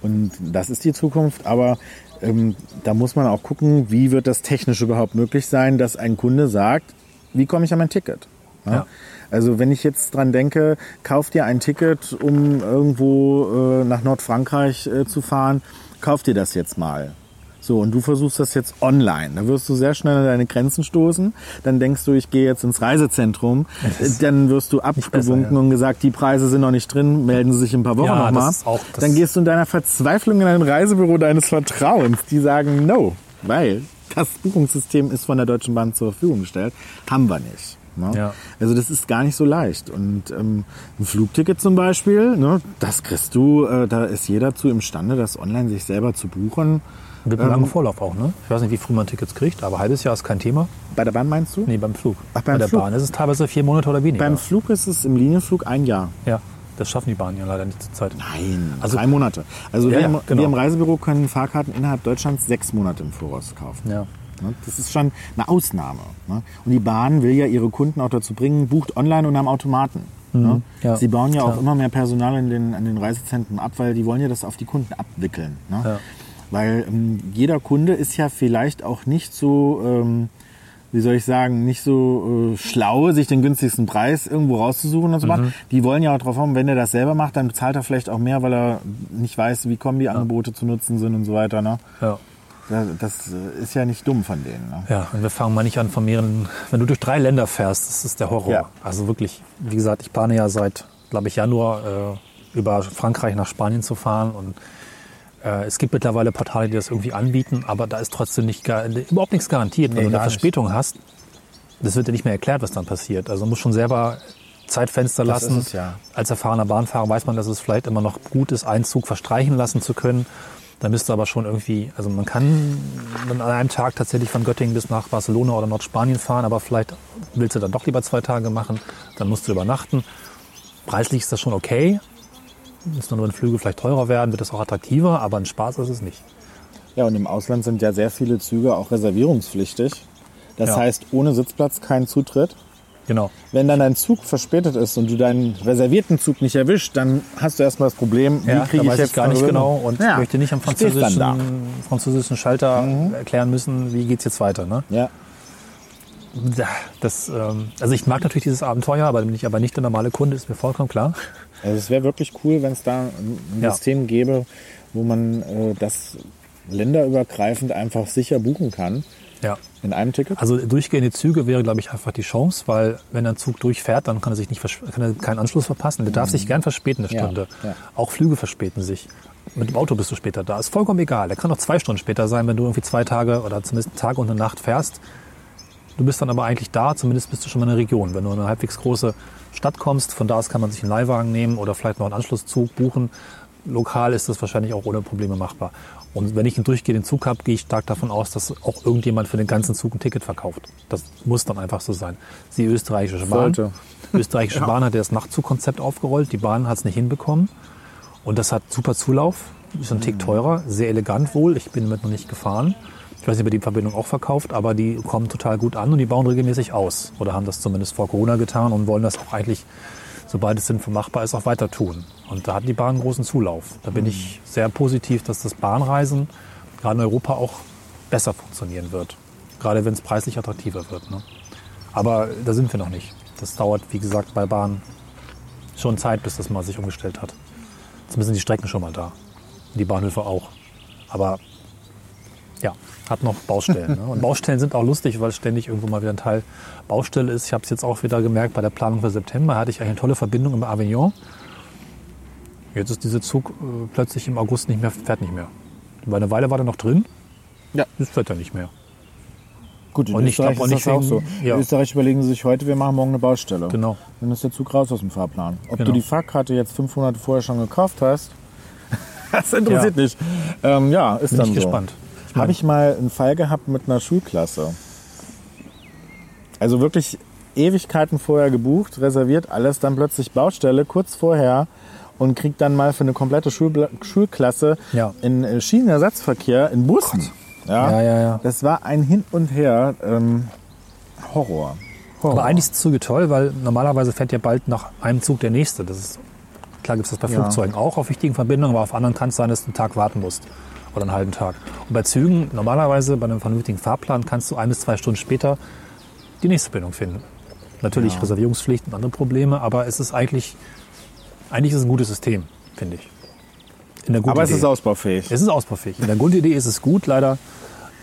Speaker 3: Und das ist die Zukunft. Aber ähm, da muss man auch gucken, wie wird das technisch überhaupt möglich sein, dass ein Kunde sagt, wie komme ich an mein Ticket? Ja?
Speaker 2: Ja.
Speaker 3: Also wenn ich jetzt dran denke, kauf dir ein Ticket, um irgendwo äh, nach Nordfrankreich äh, zu fahren, kauf dir das jetzt mal. So, und du versuchst das jetzt online. Da wirst du sehr schnell an deine Grenzen stoßen. Dann denkst du, ich gehe jetzt ins Reisezentrum. Dann wirst du abgewunken
Speaker 2: ja.
Speaker 3: und gesagt, die Preise sind noch nicht drin, melden Sie sich in ein paar Wochen
Speaker 2: Ja,
Speaker 3: nochmal. Dann gehst du in deiner Verzweiflung in ein Reisebüro deines Vertrauens. Die sagen no, weil das Buchungssystem ist von der Deutschen Bahn zur Verfügung gestellt. Haben wir nicht. Ne?
Speaker 2: Ja.
Speaker 3: Also das ist gar nicht so leicht. Und ähm, ein Flugticket zum Beispiel, ne, das kriegst du, äh, da ist jeder zu imstande, das online sich selber zu buchen.
Speaker 2: Mit
Speaker 3: Ähm,
Speaker 2: einem langen Vorlauf auch, ne? Ich weiß nicht, wie früh man Tickets kriegt, aber halbes Jahr ist kein Thema.
Speaker 3: Bei der Bahn meinst du?
Speaker 2: Nee, beim Flug.
Speaker 3: Ach, beim
Speaker 2: Bei der
Speaker 3: Flug.
Speaker 2: Bahn ist es teilweise vier Monate oder weniger.
Speaker 3: Beim Flug ist es im Linienflug ein Jahr.
Speaker 2: ja, das schaffen die Bahnen ja leider nicht zur Zeit.
Speaker 3: Nein,
Speaker 2: Also-
Speaker 3: drei Monate. Also
Speaker 2: Ja,
Speaker 3: wir, im,
Speaker 2: genau.
Speaker 3: wir im Reisebüro können Fahrkarten innerhalb Deutschlands sechs Monate im Voraus kaufen.
Speaker 2: Ja.
Speaker 3: Ne? Das ist schon eine Ausnahme. Ne? Und die Bahn will ja ihre Kunden auch dazu bringen, bucht online und am Automaten. Ne?
Speaker 2: Mhm. ja,
Speaker 3: Sie bauen ja
Speaker 2: klar.
Speaker 3: auch immer mehr Personal in den, an den Reisezentren ab, weil die wollen ja das auf die Kunden abwickeln. Ne?
Speaker 2: Ja.
Speaker 3: Weil ähm, jeder Kunde ist ja vielleicht auch nicht so, ähm, wie soll ich sagen, nicht so äh, schlau, sich den günstigsten Preis irgendwo rauszusuchen und so
Speaker 2: Mhm.
Speaker 3: weiter. Die wollen ja auch drauf haben, wenn er das selber macht, dann zahlt er vielleicht auch mehr, weil er nicht weiß, wie kommen die Angebote zu nutzen sind und so weiter. Ne?
Speaker 2: Ja.
Speaker 3: Da- Das äh, ist ja nicht dumm von denen. Ne?
Speaker 2: Ja, und wir fangen mal nicht an von mehreren. Wenn du durch drei Länder fährst, das ist der Horror.
Speaker 3: Ja.
Speaker 2: Also wirklich, wie gesagt, ich plane ja seit, glaube ich, Januar äh, über Frankreich nach Spanien zu fahren. Und es gibt mittlerweile Portale, die das irgendwie anbieten, aber da ist trotzdem nicht gar, überhaupt nichts garantiert. Wenn
Speaker 3: Nee,
Speaker 2: du eine
Speaker 3: gar nicht.
Speaker 2: Verspätung hast, das wird dir nicht mehr erklärt, was dann passiert. Also man muss schon selber Zeitfenster lassen.
Speaker 3: es, ja.
Speaker 2: Als erfahrener Bahnfahrer weiß man, dass es vielleicht immer noch gut ist, einen Zug verstreichen lassen zu können. Da müsste aber schon irgendwie, also man kann dann an einem Tag tatsächlich von Göttingen bis nach Barcelona oder Nordspanien fahren, aber vielleicht willst du dann doch lieber zwei Tage machen, dann musst du übernachten. Preislich ist das schon okay. Ist nur, wenn Flüge vielleicht teurer werden, wird das auch attraktiver, aber ein Spaß ist es nicht.
Speaker 3: Ja, und im Ausland sind ja sehr viele Züge auch reservierungspflichtig. Das
Speaker 2: Ja.
Speaker 3: heißt, ohne Sitzplatz kein Zutritt.
Speaker 2: Genau.
Speaker 3: Wenn dann dein Zug verspätet ist und du deinen reservierten Zug nicht erwischt, dann hast du erstmal das Problem, wie
Speaker 2: Ja,
Speaker 3: kriege ich
Speaker 2: weiß
Speaker 3: jetzt
Speaker 2: ich gar nicht genau und
Speaker 3: ja.
Speaker 2: möchte nicht am französischen.
Speaker 3: Mhm.
Speaker 2: französischen Schalter erklären müssen, wie geht's jetzt weiter. Ne?
Speaker 3: Ja.
Speaker 2: Ja, Das, ähm, also ich mag natürlich dieses Abenteuer, aber bin ich aber nicht der normale Kunde, ist mir vollkommen klar.
Speaker 3: Also es wäre wirklich cool, wenn es da ein
Speaker 2: Ja.
Speaker 3: System gäbe, wo man äh, das länderübergreifend einfach sicher buchen kann
Speaker 2: Ja.
Speaker 3: in einem Ticket.
Speaker 2: Also durchgehende Züge wäre, glaube ich, einfach die Chance, weil wenn ein Zug durchfährt, dann kann er sich nicht kann er keinen Anschluss verpassen. Der darf sich gern verspäten eine
Speaker 3: Ja,
Speaker 2: Stunde.
Speaker 3: ja.
Speaker 2: Auch Flüge verspäten sich. Mit dem Auto bist du später da. Ist vollkommen egal. Der kann auch zwei Stunden später sein, wenn du irgendwie zwei Tage oder zumindest einen Tag und eine Nacht fährst. Du bist dann aber eigentlich da, zumindest bist du schon mal in der Region. Wenn du in eine halbwegs große Stadt kommst, von da aus kann man sich einen Leihwagen nehmen oder vielleicht noch einen Anschlusszug buchen. Lokal ist das wahrscheinlich auch ohne Probleme machbar. Und wenn ich einen durchgehenden Zug habe, gehe ich stark davon aus, dass auch irgendjemand für den ganzen Zug ein Ticket verkauft. Das muss dann einfach so sein. Die österreichische Bahn.
Speaker 3: Sollte.
Speaker 2: Österreichische Bahn hat ja das Nachtzugkonzept aufgerollt. Die Bahn hat es nicht hinbekommen. Und das hat super Zulauf. Ist ein Tick teurer, sehr elegant wohl. Ich bin damit noch nicht gefahren. Ich weiß nicht, ob die Verbindung auch verkauft, aber die kommen total gut an und die bauen regelmäßig aus. Oder haben das zumindest vor Corona getan und wollen das auch eigentlich, sobald es sinnvoll machbar ist, auch weiter tun. Und da hat die Bahn einen großen Zulauf. Da bin ich sehr positiv, dass das Bahnreisen gerade in Europa auch besser funktionieren wird. Gerade wenn es preislich attraktiver wird. Ne? Aber da sind wir noch nicht. Das dauert, wie gesagt, bei Bahn schon Zeit, bis das mal sich umgestellt hat. Zumindest sind die Strecken schon mal da. Die Bahnhöfe auch. Aber ja, hat noch Baustellen. Ne? Und Baustellen sind auch lustig, weil ständig irgendwo mal wieder ein Teil Baustelle ist. Ich habe es jetzt auch wieder gemerkt, bei der Planung für September hatte ich eigentlich eine tolle Verbindung über Avignon. Jetzt ist dieser Zug äh, plötzlich im August nicht mehr, fährt nicht mehr. Bei einer Weile war der noch drin,
Speaker 3: Ja.
Speaker 2: jetzt fährt er nicht mehr.
Speaker 3: Gut, in
Speaker 2: Und ich
Speaker 3: Österreich ist das
Speaker 2: nicht
Speaker 3: auch so.
Speaker 2: wegen- ja.
Speaker 3: In Österreich überlegen sie sich heute, wir machen morgen eine Baustelle.
Speaker 2: Genau.
Speaker 3: Dann ist der Zug raus aus dem Fahrplan. Ob
Speaker 2: Genau.
Speaker 3: du die Fahrkarte jetzt fünf Monate vorher schon gekauft hast, das interessiert nicht. Ähm, ja, ist
Speaker 2: Bin
Speaker 3: dann
Speaker 2: ich
Speaker 3: so.
Speaker 2: gespannt.
Speaker 3: Habe ich mal einen Fall gehabt mit einer Schulklasse. Also wirklich Ewigkeiten vorher gebucht, reserviert, alles, dann plötzlich Baustelle kurz vorher und kriegt dann mal für eine komplette Schulbla Schulklasse
Speaker 2: Ja.
Speaker 3: in äh, Schienenersatzverkehr in Bussen. Ja,
Speaker 2: Ja, ja, ja.
Speaker 3: Das war ein Hin und Her. Ähm, Horror. Horror.
Speaker 2: Aber eigentlich ist Züge toll, weil normalerweise fährt ja bald nach einem Zug der nächste. Das ist, klar gibt es das bei
Speaker 3: Ja.
Speaker 2: Flugzeugen auch auf wichtigen Verbindungen, aber auf anderen kann es sein, dass du einen Tag warten musst. Oder einen halben Tag. Und bei Zügen, normalerweise bei einem vernünftigen Fahrplan, kannst du ein bis zwei Stunden später die nächste Verbindung finden. Natürlich
Speaker 3: Ja.
Speaker 2: Reservierungspflicht und andere Probleme, aber es ist eigentlich, eigentlich ist es ein gutes System, finde ich. In der
Speaker 3: Aber es
Speaker 2: Grundidee.
Speaker 3: ist ausbaufähig.
Speaker 2: es ist ausbaufähig. In der Grundidee ist es gut, leider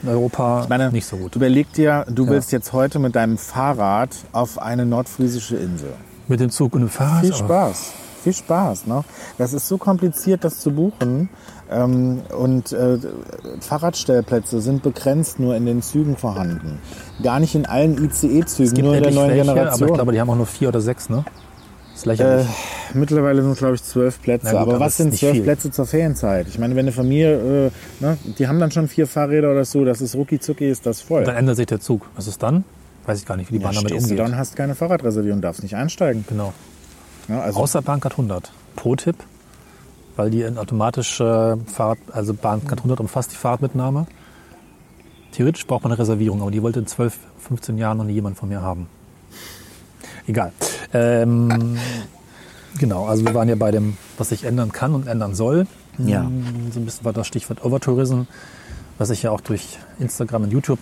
Speaker 2: in Europa
Speaker 3: Ich meine,
Speaker 2: nicht so gut.
Speaker 3: Überleg dir, du willst jetzt heute mit deinem Fahrrad auf eine nordfriesische Insel.
Speaker 2: Mit dem Zug und dem Fahrrad.
Speaker 3: Viel Spaß. Viel Spaß. Ne? Das ist so kompliziert, das zu buchen. Ähm, und äh, Fahrradstellplätze sind begrenzt nur in den Zügen vorhanden. Gar nicht in allen ICE-Zügen, nur in der neuen
Speaker 2: welche,
Speaker 3: Generation.
Speaker 2: aber ich glaube, die haben auch nur vier oder sechs, ne?
Speaker 3: Äh, mittlerweile sind es, glaube ich, zwölf Plätze.
Speaker 2: Gut,
Speaker 3: aber
Speaker 2: aber
Speaker 3: was sind zwölf
Speaker 2: viel.
Speaker 3: Plätze zur Ferienzeit? Ich meine, wenn eine Familie, äh, ne, die haben dann schon vier Fahrräder oder so, das ist rucki zucki, ist das voll.
Speaker 2: dann ändert sich der Zug. Was ist dann? Weiß ich gar nicht, wie die
Speaker 3: ja,
Speaker 2: Bahn damit
Speaker 3: stehst du
Speaker 2: umgeht.
Speaker 3: dann, hast keine Fahrradreservierung, darfst nicht einsteigen.
Speaker 2: Genau.
Speaker 3: Ja, also,
Speaker 2: Außer Bahncard 100. Pro-Tipp, weil die in automatisch äh, Fahrrad, also Bahncard 100 umfasst die Fahrradmitnahme. Theoretisch braucht man eine Reservierung, aber die wollte in 12, 15 Jahren noch nie jemand von mir haben. Egal. Ähm, genau, also wir waren ja bei dem, was sich ändern kann und ändern soll.
Speaker 3: Ja.
Speaker 2: So ein bisschen war das Stichwort Overtourism, was sich ja auch durch Instagram und YouTube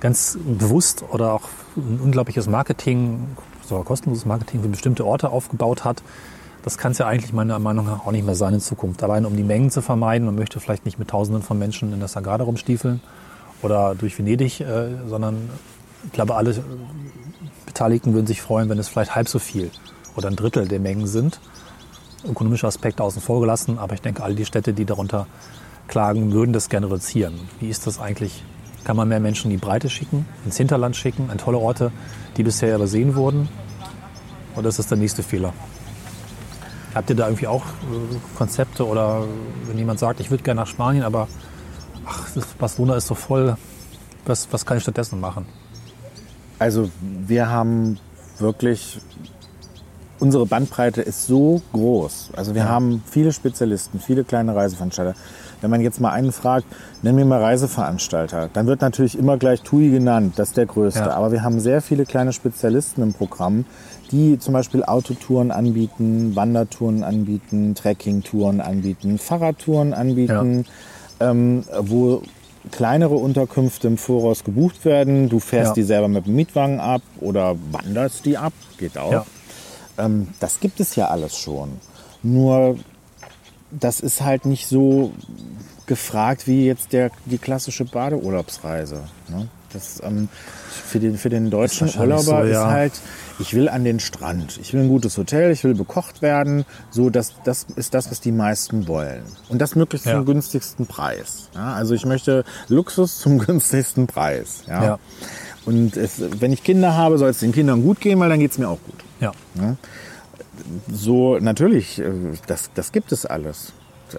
Speaker 2: ganz bewusst oder auch ein unglaubliches Marketing, sogar kostenloses Marketing für bestimmte Orte aufgebaut hat. das kann es ja eigentlich meiner Meinung nach auch nicht mehr sein in Zukunft. Allein um die Mengen zu vermeiden. Man möchte vielleicht nicht mit Tausenden von Menschen in der Sagrada rumstiefeln oder durch Venedig, äh, sondern ich glaube, alle Beteiligten würden sich freuen, wenn es vielleicht halb so viel oder ein Drittel der Mengen sind. Ökonomische Aspekte außen vor gelassen, aber ich denke, all die Städte, die darunter klagen, würden das gerne reduzieren. Wie ist das eigentlich? Kann man mehr Menschen in die Breite schicken, ins Hinterland schicken, an tolle Orte, die bisher übersehen wurden? Oder ist das der nächste Fehler? Habt ihr da irgendwie auch äh, Konzepte oder wenn jemand sagt, ich würde gerne nach Spanien, aber ach, das Barcelona ist so voll, was, was kann ich stattdessen machen?
Speaker 3: Also wir haben wirklich, unsere Bandbreite ist so groß. Also wir
Speaker 2: Ja.
Speaker 3: haben viele Spezialisten, viele kleine Reiseveranstalter. Wenn man jetzt mal einen fragt, nenn mir mal Reiseveranstalter, dann wird natürlich immer gleich TUI genannt, das ist der größte.
Speaker 2: Ja.
Speaker 3: Aber wir haben sehr viele kleine Spezialisten im Programm, die zum Beispiel Autotouren anbieten, Wandertouren anbieten, Trekkingtouren anbieten, Fahrradtouren anbieten, ähm, wo kleinere Unterkünfte im Voraus gebucht werden. Du fährst
Speaker 2: Ja.
Speaker 3: die selber mit dem Mietwagen ab oder wanderst die ab, geht auch.
Speaker 2: Ja.
Speaker 3: Ähm, das gibt es ja alles schon. Nur das ist halt nicht so gefragt wie jetzt der, die klassische Badeurlaubsreise. Ne? Das, ähm, für, den, für den deutschen
Speaker 2: wahrscheinlich
Speaker 3: Urlauber
Speaker 2: so, ja.
Speaker 3: ist halt, ich will an den Strand, ich will ein gutes Hotel, ich will bekocht werden. So, das, das ist das, was die meisten wollen. Und das möglichst
Speaker 2: Ja.
Speaker 3: zum günstigsten Preis. Ja? Also ich möchte Luxus zum günstigsten Preis. Ja?
Speaker 2: Ja.
Speaker 3: Und es, wenn ich Kinder habe, soll es den Kindern gut gehen, weil dann geht es mir auch gut.
Speaker 2: Ja.
Speaker 3: So, natürlich, äh, das, das gibt es alles.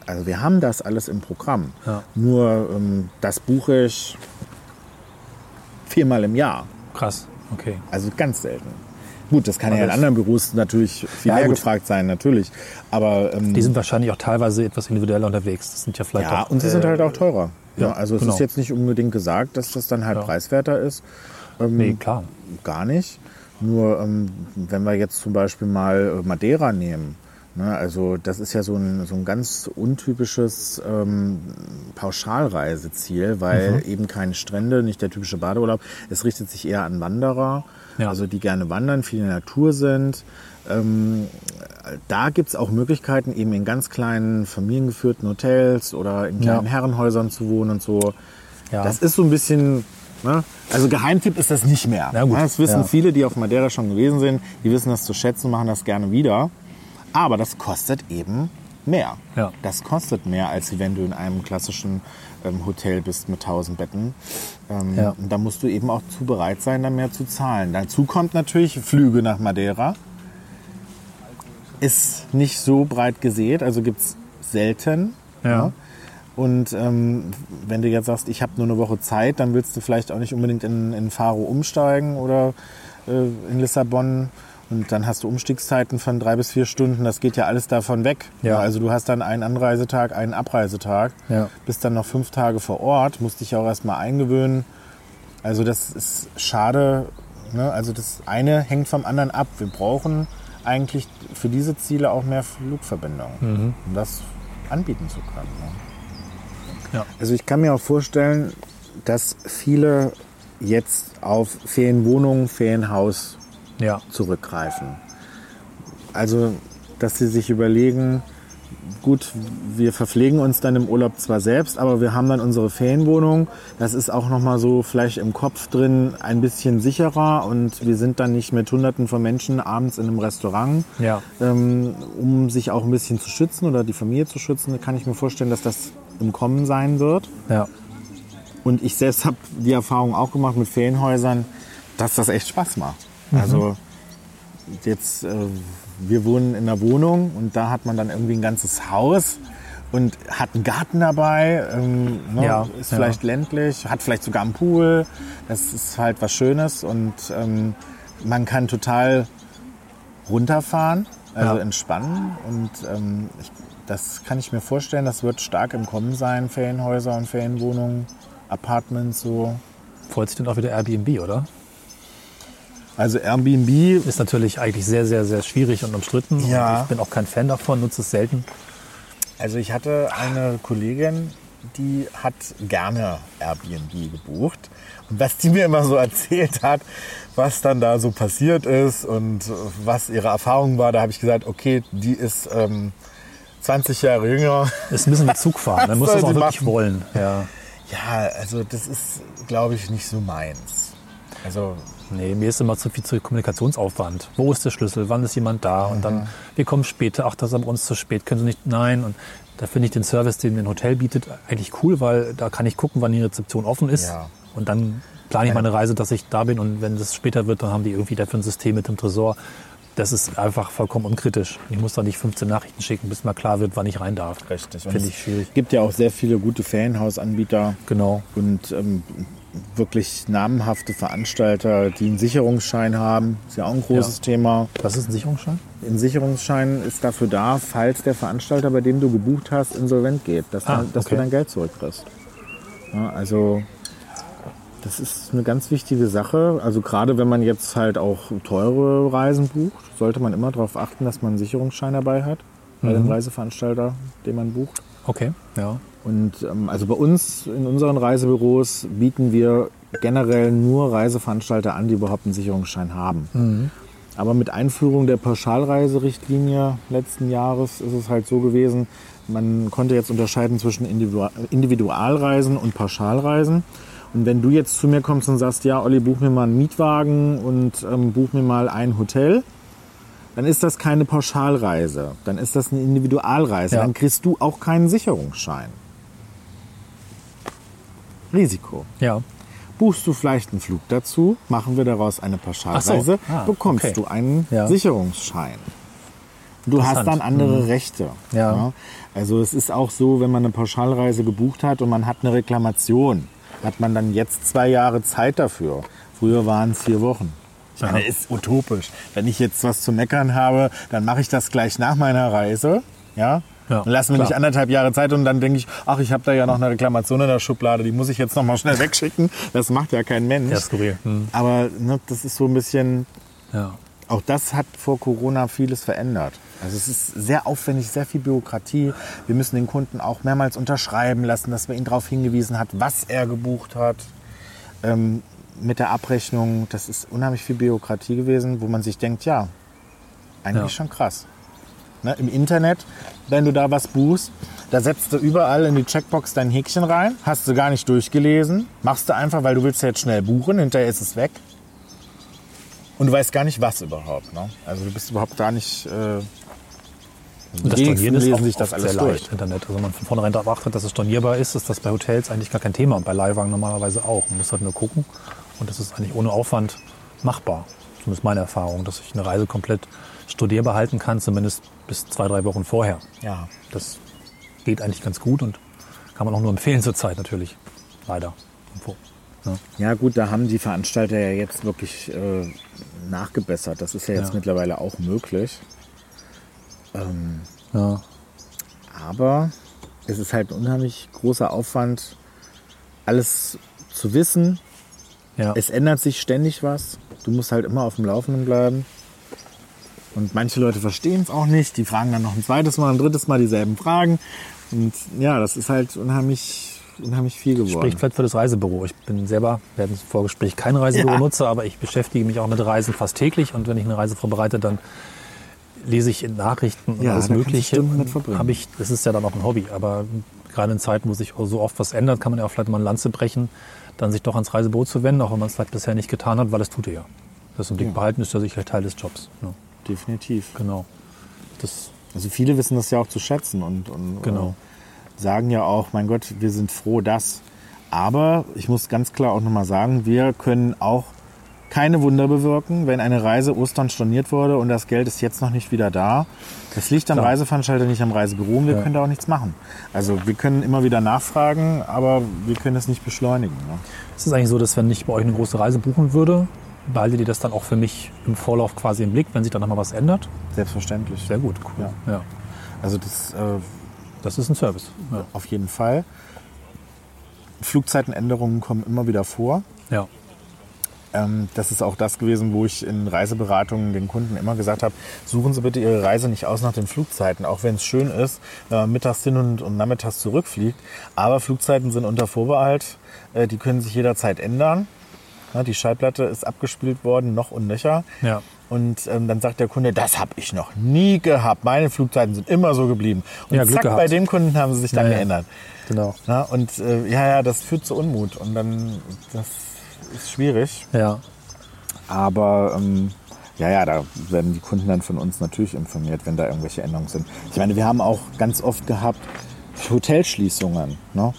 Speaker 3: Also wir haben das alles im Programm.
Speaker 2: Ja.
Speaker 3: Nur ähm, das buche ich viermal im Jahr.
Speaker 2: Krass. Okay.
Speaker 3: Also ganz selten. Gut, das kann ja in anderen Büros natürlich viel
Speaker 2: Ja,
Speaker 3: mehr
Speaker 2: gut.
Speaker 3: gefragt sein, natürlich. Aber ähm,
Speaker 2: Die sind wahrscheinlich auch teilweise etwas individueller unterwegs. Das sind ja vielleicht
Speaker 3: ja,
Speaker 2: auch,
Speaker 3: und sie sind
Speaker 2: äh,
Speaker 3: halt auch teurer. Ja,
Speaker 2: ja,
Speaker 3: also es
Speaker 2: genau.
Speaker 3: ist jetzt nicht unbedingt gesagt, dass das dann halt preiswerter ist. Ähm,
Speaker 2: Nee, klar.
Speaker 3: Gar nicht. Nur ähm, wenn wir jetzt zum Beispiel mal äh, Madeira nehmen, ne, also das ist ja so ein, so ein ganz untypisches ähm, Pauschalreiseziel, weil
Speaker 2: Mhm.
Speaker 3: eben keine Strände, nicht der typische Badeurlaub. Es richtet sich eher an Wanderer,
Speaker 2: Ja.
Speaker 3: also die gerne wandern, viel in der Natur sind. Ähm, da gibt's auch Möglichkeiten, eben in ganz kleinen familiengeführten Hotels oder in kleinen
Speaker 2: Ja.
Speaker 3: Herrenhäusern zu wohnen und so.
Speaker 2: Ja.
Speaker 3: Das ist so ein bisschen, ne? also Geheimtipp ist das nicht mehr. Ne, Das wissen
Speaker 2: ja.
Speaker 3: viele, die auf Madeira schon gewesen sind. Die wissen das zu schätzen und machen das gerne wieder. Aber das kostet eben mehr.
Speaker 2: Ja.
Speaker 3: Das kostet mehr, als wenn du in einem klassischen ähm, Hotel bist mit 1000 Betten. Ähm,
Speaker 2: Ja.
Speaker 3: Da musst du eben auch zu bereit sein, dann mehr zu zahlen. Dazu kommt natürlich Flüge nach Madeira. Ist nicht so breit gesät, also gibt's selten.
Speaker 2: Ja.
Speaker 3: Und ähm, wenn du jetzt sagst, ich habe nur eine Woche Zeit, dann willst du vielleicht auch nicht unbedingt in, in Faro umsteigen oder äh, in Lissabon. Und dann hast du Umstiegszeiten von drei bis vier Stunden. Das geht ja alles davon weg.
Speaker 2: Ja.
Speaker 3: Also du hast dann einen Anreisetag, einen Abreisetag.
Speaker 2: Ja.
Speaker 3: Bist dann noch fünf Tage vor Ort, musst dich ja auch erstmal eingewöhnen. Also das ist schade. Ne? Also das eine hängt vom anderen ab. Wir brauchen eigentlich für diese Ziele auch mehr Flugverbindungen, um das anbieten zu können. Ne?
Speaker 2: Ja.
Speaker 3: Also ich kann mir auch vorstellen, dass viele jetzt auf Ferienwohnungen, Ferienhaus
Speaker 2: Ja.
Speaker 3: zurückgreifen. Also, dass sie sich überlegen, gut, wir verpflegen uns dann im Urlaub zwar selbst, aber wir haben dann unsere Ferienwohnung. Das ist auch nochmal so vielleicht im Kopf drin ein bisschen sicherer und wir sind dann nicht mit Hunderten von Menschen abends in einem Restaurant.
Speaker 2: Ja.
Speaker 3: Ähm, um sich auch ein bisschen zu schützen oder die Familie zu schützen, kann ich mir vorstellen, dass das im Kommen sein wird.
Speaker 2: Ja.
Speaker 3: Und ich selbst habe die Erfahrung auch gemacht mit Ferienhäusern, dass das echt Spaß macht. Also jetzt, äh, wir wohnen in einer Wohnung und da hat man dann irgendwie ein ganzes Haus und hat einen Garten dabei, ähm, ne,
Speaker 2: Ja,
Speaker 3: ist
Speaker 2: ja.
Speaker 3: vielleicht ländlich, hat vielleicht sogar einen Pool. Das ist halt was Schönes und ähm, man kann total runterfahren, also
Speaker 2: Ja.
Speaker 3: entspannen und ähm, ich, das kann ich mir vorstellen, das wird stark im Kommen sein, Ferienhäuser und Ferienwohnungen, Apartments so.
Speaker 2: Freut sich dann auch wieder Airbnb, oder?
Speaker 3: Also Airbnb,
Speaker 2: Ist natürlich eigentlich sehr, sehr, sehr schwierig und umstritten.
Speaker 3: Ja.
Speaker 2: Und ich bin auch kein Fan davon, nutze es selten.
Speaker 3: also ich hatte eine Kollegin, die hat gerne Airbnb gebucht. Und was die mir immer so erzählt hat, was dann da so passiert ist und was ihre Erfahrung war, da habe ich gesagt, okay, die ist ähm, 20 Jahre jünger.
Speaker 2: Ist ein bisschen Zug fahren. Dann
Speaker 3: Was
Speaker 2: muss das auch wirklich
Speaker 3: machen?
Speaker 2: wollen. Ja.
Speaker 3: Ja, also das ist, glaube ich, nicht so meins. Also
Speaker 2: Nee, mir ist immer zu viel zu Kommunikationsaufwand. Wo ist der Schlüssel? Wann ist jemand da? Und dann, wir kommen später. Ach, das ist aber uns zu spät. Können Sie nicht? Nein. Und da finde ich den Service, den ein Hotel bietet, eigentlich cool, weil da kann ich gucken, wann die Rezeption offen ist.
Speaker 3: Ja.
Speaker 2: Und dann plane ich meine Reise, dass ich da bin. Und wenn es später wird, dann haben die irgendwie dafür ein System mit dem Tresor. Das ist einfach vollkommen unkritisch. Ich muss da nicht 15 Nachrichten schicken, bis mal klar wird, wann ich rein darf.
Speaker 3: richtig.
Speaker 2: Finde
Speaker 3: es
Speaker 2: ich schwierig.
Speaker 3: gibt ja auch sehr viele gute Ferienhausanbieter
Speaker 2: Genau.
Speaker 3: und ähm, wirklich namenhafte Veranstalter, die einen Sicherungsschein haben. Ist ja auch ein großes
Speaker 2: Ja.
Speaker 3: Thema.
Speaker 2: Was ist ein Sicherungsschein?
Speaker 3: Ein Sicherungsschein ist dafür da, falls der Veranstalter, bei dem du gebucht hast, insolvent geht, dass,
Speaker 2: Ah,
Speaker 3: dann, dass
Speaker 2: okay.
Speaker 3: du dein Geld zurückkriegst. Ja, also das ist eine ganz wichtige Sache. Also gerade wenn man jetzt halt auch teure Reisen bucht, sollte man immer darauf achten, dass man einen Sicherungsschein dabei hat bei dem Reiseveranstalter, den man bucht.
Speaker 2: Okay, ja.
Speaker 3: Und ähm, also bei uns in unseren Reisebüros bieten wir generell nur Reiseveranstalter an, die überhaupt einen Sicherungsschein haben. Aber mit Einführung der Pauschalreiserichtlinie letzten Jahres ist es halt so gewesen, man konnte jetzt unterscheiden zwischen Individu- Individualreisen und Pauschalreisen. Und wenn du jetzt zu mir kommst und sagst, ja, Olli, buch mir mal einen Mietwagen und ähm, buch mir mal ein Hotel, dann ist das keine Pauschalreise. Dann ist das eine Individualreise.
Speaker 2: Ja.
Speaker 3: Dann kriegst du auch keinen Sicherungsschein. Risiko.
Speaker 2: Ja.
Speaker 3: Buchst du vielleicht einen Flug dazu, machen wir daraus eine Pauschalreise,
Speaker 2: so. Ah,
Speaker 3: bekommst
Speaker 2: okay.
Speaker 3: du einen
Speaker 2: Ja.
Speaker 3: Sicherungsschein. Du hast dann andere Rechte.
Speaker 2: Ja.
Speaker 3: Also es ist auch so, wenn man eine Pauschalreise gebucht hat und man hat eine Reklamation, hat man dann jetzt zwei Jahre Zeit dafür. Früher waren es vier Wochen. Ich meine, ist utopisch. Wenn ich jetzt was zu meckern habe, dann mache ich das gleich nach meiner Reise. Ja?
Speaker 2: Ja,
Speaker 3: dann lassen wir
Speaker 2: klar.
Speaker 3: nicht anderthalb Jahre Zeit und dann denke ich, ach, ich habe da ja noch eine Reklamation in der Schublade, die muss ich jetzt noch mal schnell wegschicken. Das macht ja kein Mensch.
Speaker 2: Ja, skurril. Hm.
Speaker 3: Aber ne, das ist so ein bisschen,
Speaker 2: Ja.
Speaker 3: auch das hat vor Corona vieles verändert. Also es ist sehr aufwendig, sehr viel Bürokratie. Wir müssen den Kunden auch mehrmals unterschreiben lassen, dass wir ihn darauf hingewiesen hat, was er gebucht hat. Ähm, mit der Abrechnung, das ist unheimlich viel Bürokratie gewesen, wo man sich denkt, ja, eigentlich
Speaker 2: Ja.
Speaker 3: schon krass. Ne, Im Internet, wenn du da was buchst, da setzt du überall in die Checkbox dein Häkchen rein, hast du gar nicht durchgelesen, machst du einfach, weil du willst ja jetzt schnell buchen, hinterher ist es weg. Und du weißt gar nicht, was überhaupt. Ne? Also du bist überhaupt gar nicht... Äh,
Speaker 2: Und das Stornieren ist auch
Speaker 3: sich das alles
Speaker 2: sehr
Speaker 3: durch.
Speaker 2: leicht, Internet. Also wenn man von vornherein darauf achtet, dass es stornierbar ist, ist das bei Hotels eigentlich gar kein Thema. Und bei Leihwagen normalerweise auch. Man muss halt nur gucken. Und das ist eigentlich ohne Aufwand machbar. Zumindest meine Erfahrung, dass ich eine Reise komplett studierbar halten kann, zumindest bis zwei, drei Wochen vorher.
Speaker 3: Ja.
Speaker 2: Das geht eigentlich ganz gut und kann man auch nur empfehlen zurzeit natürlich. Leider. Ja.
Speaker 3: Ja gut, da haben die Veranstalter ja jetzt wirklich äh, nachgebessert. Das ist ja jetzt
Speaker 2: Ja.
Speaker 3: mittlerweile auch möglich.
Speaker 2: Ja.
Speaker 3: Aber es ist halt ein unheimlich großer Aufwand, alles zu wissen.
Speaker 2: Ja.
Speaker 3: Es ändert sich ständig was. Du musst halt immer auf dem Laufenden bleiben. Und manche Leute verstehen es auch nicht. Die fragen dann noch ein zweites Mal, ein drittes Mal dieselben Fragen. Und ja, das ist halt unheimlich, unheimlich viel geworden.
Speaker 2: Spricht vielleicht für das Reisebüro. Ich bin selber, wir hatten im Vorgespräch kein Reisebüro-Nutzer, aber ich beschäftige mich auch mit Reisen fast täglich. Und wenn ich eine Reise vorbereite, dann lese ich in Nachrichten und
Speaker 3: Ja,
Speaker 2: alles Mögliche. Habe ich, das ist ja dann auch ein Hobby. Aber gerade in Zeiten, wo sich so oft was ändert, kann man ja auch vielleicht mal eine Lanze brechen, dann sich doch ans Reisebüro zu wenden, auch wenn man es vielleicht bisher nicht getan hat, weil es tut er ja. Das im Blick behalten ist ja sicherlich Teil des Jobs. Ja,
Speaker 3: Definitiv.
Speaker 2: genau. Das,
Speaker 3: Also viele wissen das ja auch zu schätzen und, und
Speaker 2: Genau.
Speaker 3: sagen ja auch, mein Gott, wir sind froh, dass. Aber ich muss ganz klar auch nochmal sagen, wir können auch keine Wunder bewirken, wenn eine Reise Ostern storniert wurde und das Geld ist jetzt noch nicht wieder da. Das liegt am
Speaker 2: Klar.
Speaker 3: Reiseveranstalter, nicht am Reisebüro und wir
Speaker 2: Ja.
Speaker 3: können da auch nichts machen. Also wir können immer wieder nachfragen, aber wir können es nicht beschleunigen. Ne?
Speaker 2: ist es eigentlich so, dass wenn ich bei euch eine große Reise buchen würde, behaltet ihr das dann auch für mich im Vorlauf quasi im Blick, wenn sich dann nochmal was ändert?
Speaker 3: Selbstverständlich.
Speaker 2: Sehr gut, cool.
Speaker 3: Ja.
Speaker 2: Ja.
Speaker 3: Also das äh,
Speaker 2: Das ist ein Service. Ja.
Speaker 3: auf jeden Fall. Flugzeitenänderungen kommen immer wieder vor.
Speaker 2: ja.
Speaker 3: Ähm, das ist auch das gewesen, wo ich in Reiseberatungen den Kunden immer gesagt habe, suchen Sie bitte Ihre Reise nicht aus nach den Flugzeiten, auch wenn es schön ist, wenn man mittags hin und, und nachmittags zurückfliegt. Aber Flugzeiten sind unter Vorbehalt, äh, die können sich jederzeit ändern. Ja, die Schallplatte ist abgespielt worden, noch und nöcher.
Speaker 2: Ja.
Speaker 3: Und ähm, dann sagt der Kunde, das habe ich noch nie gehabt. Meine Flugzeiten sind immer so geblieben. Und
Speaker 2: Ja,
Speaker 3: zack, bei dem Kunden haben sie sich dann
Speaker 2: ja.
Speaker 3: geändert.
Speaker 2: Genau.
Speaker 3: Ja, und äh, ja, ja, das führt zu Unmut. Und dann, das ist schwierig.
Speaker 2: Ja.
Speaker 3: Aber ähm, ja, ja, da werden die Kunden dann von uns natürlich informiert, wenn da irgendwelche Änderungen sind. Ich meine, wir haben auch ganz oft gehabt Hotelschließungen, ne?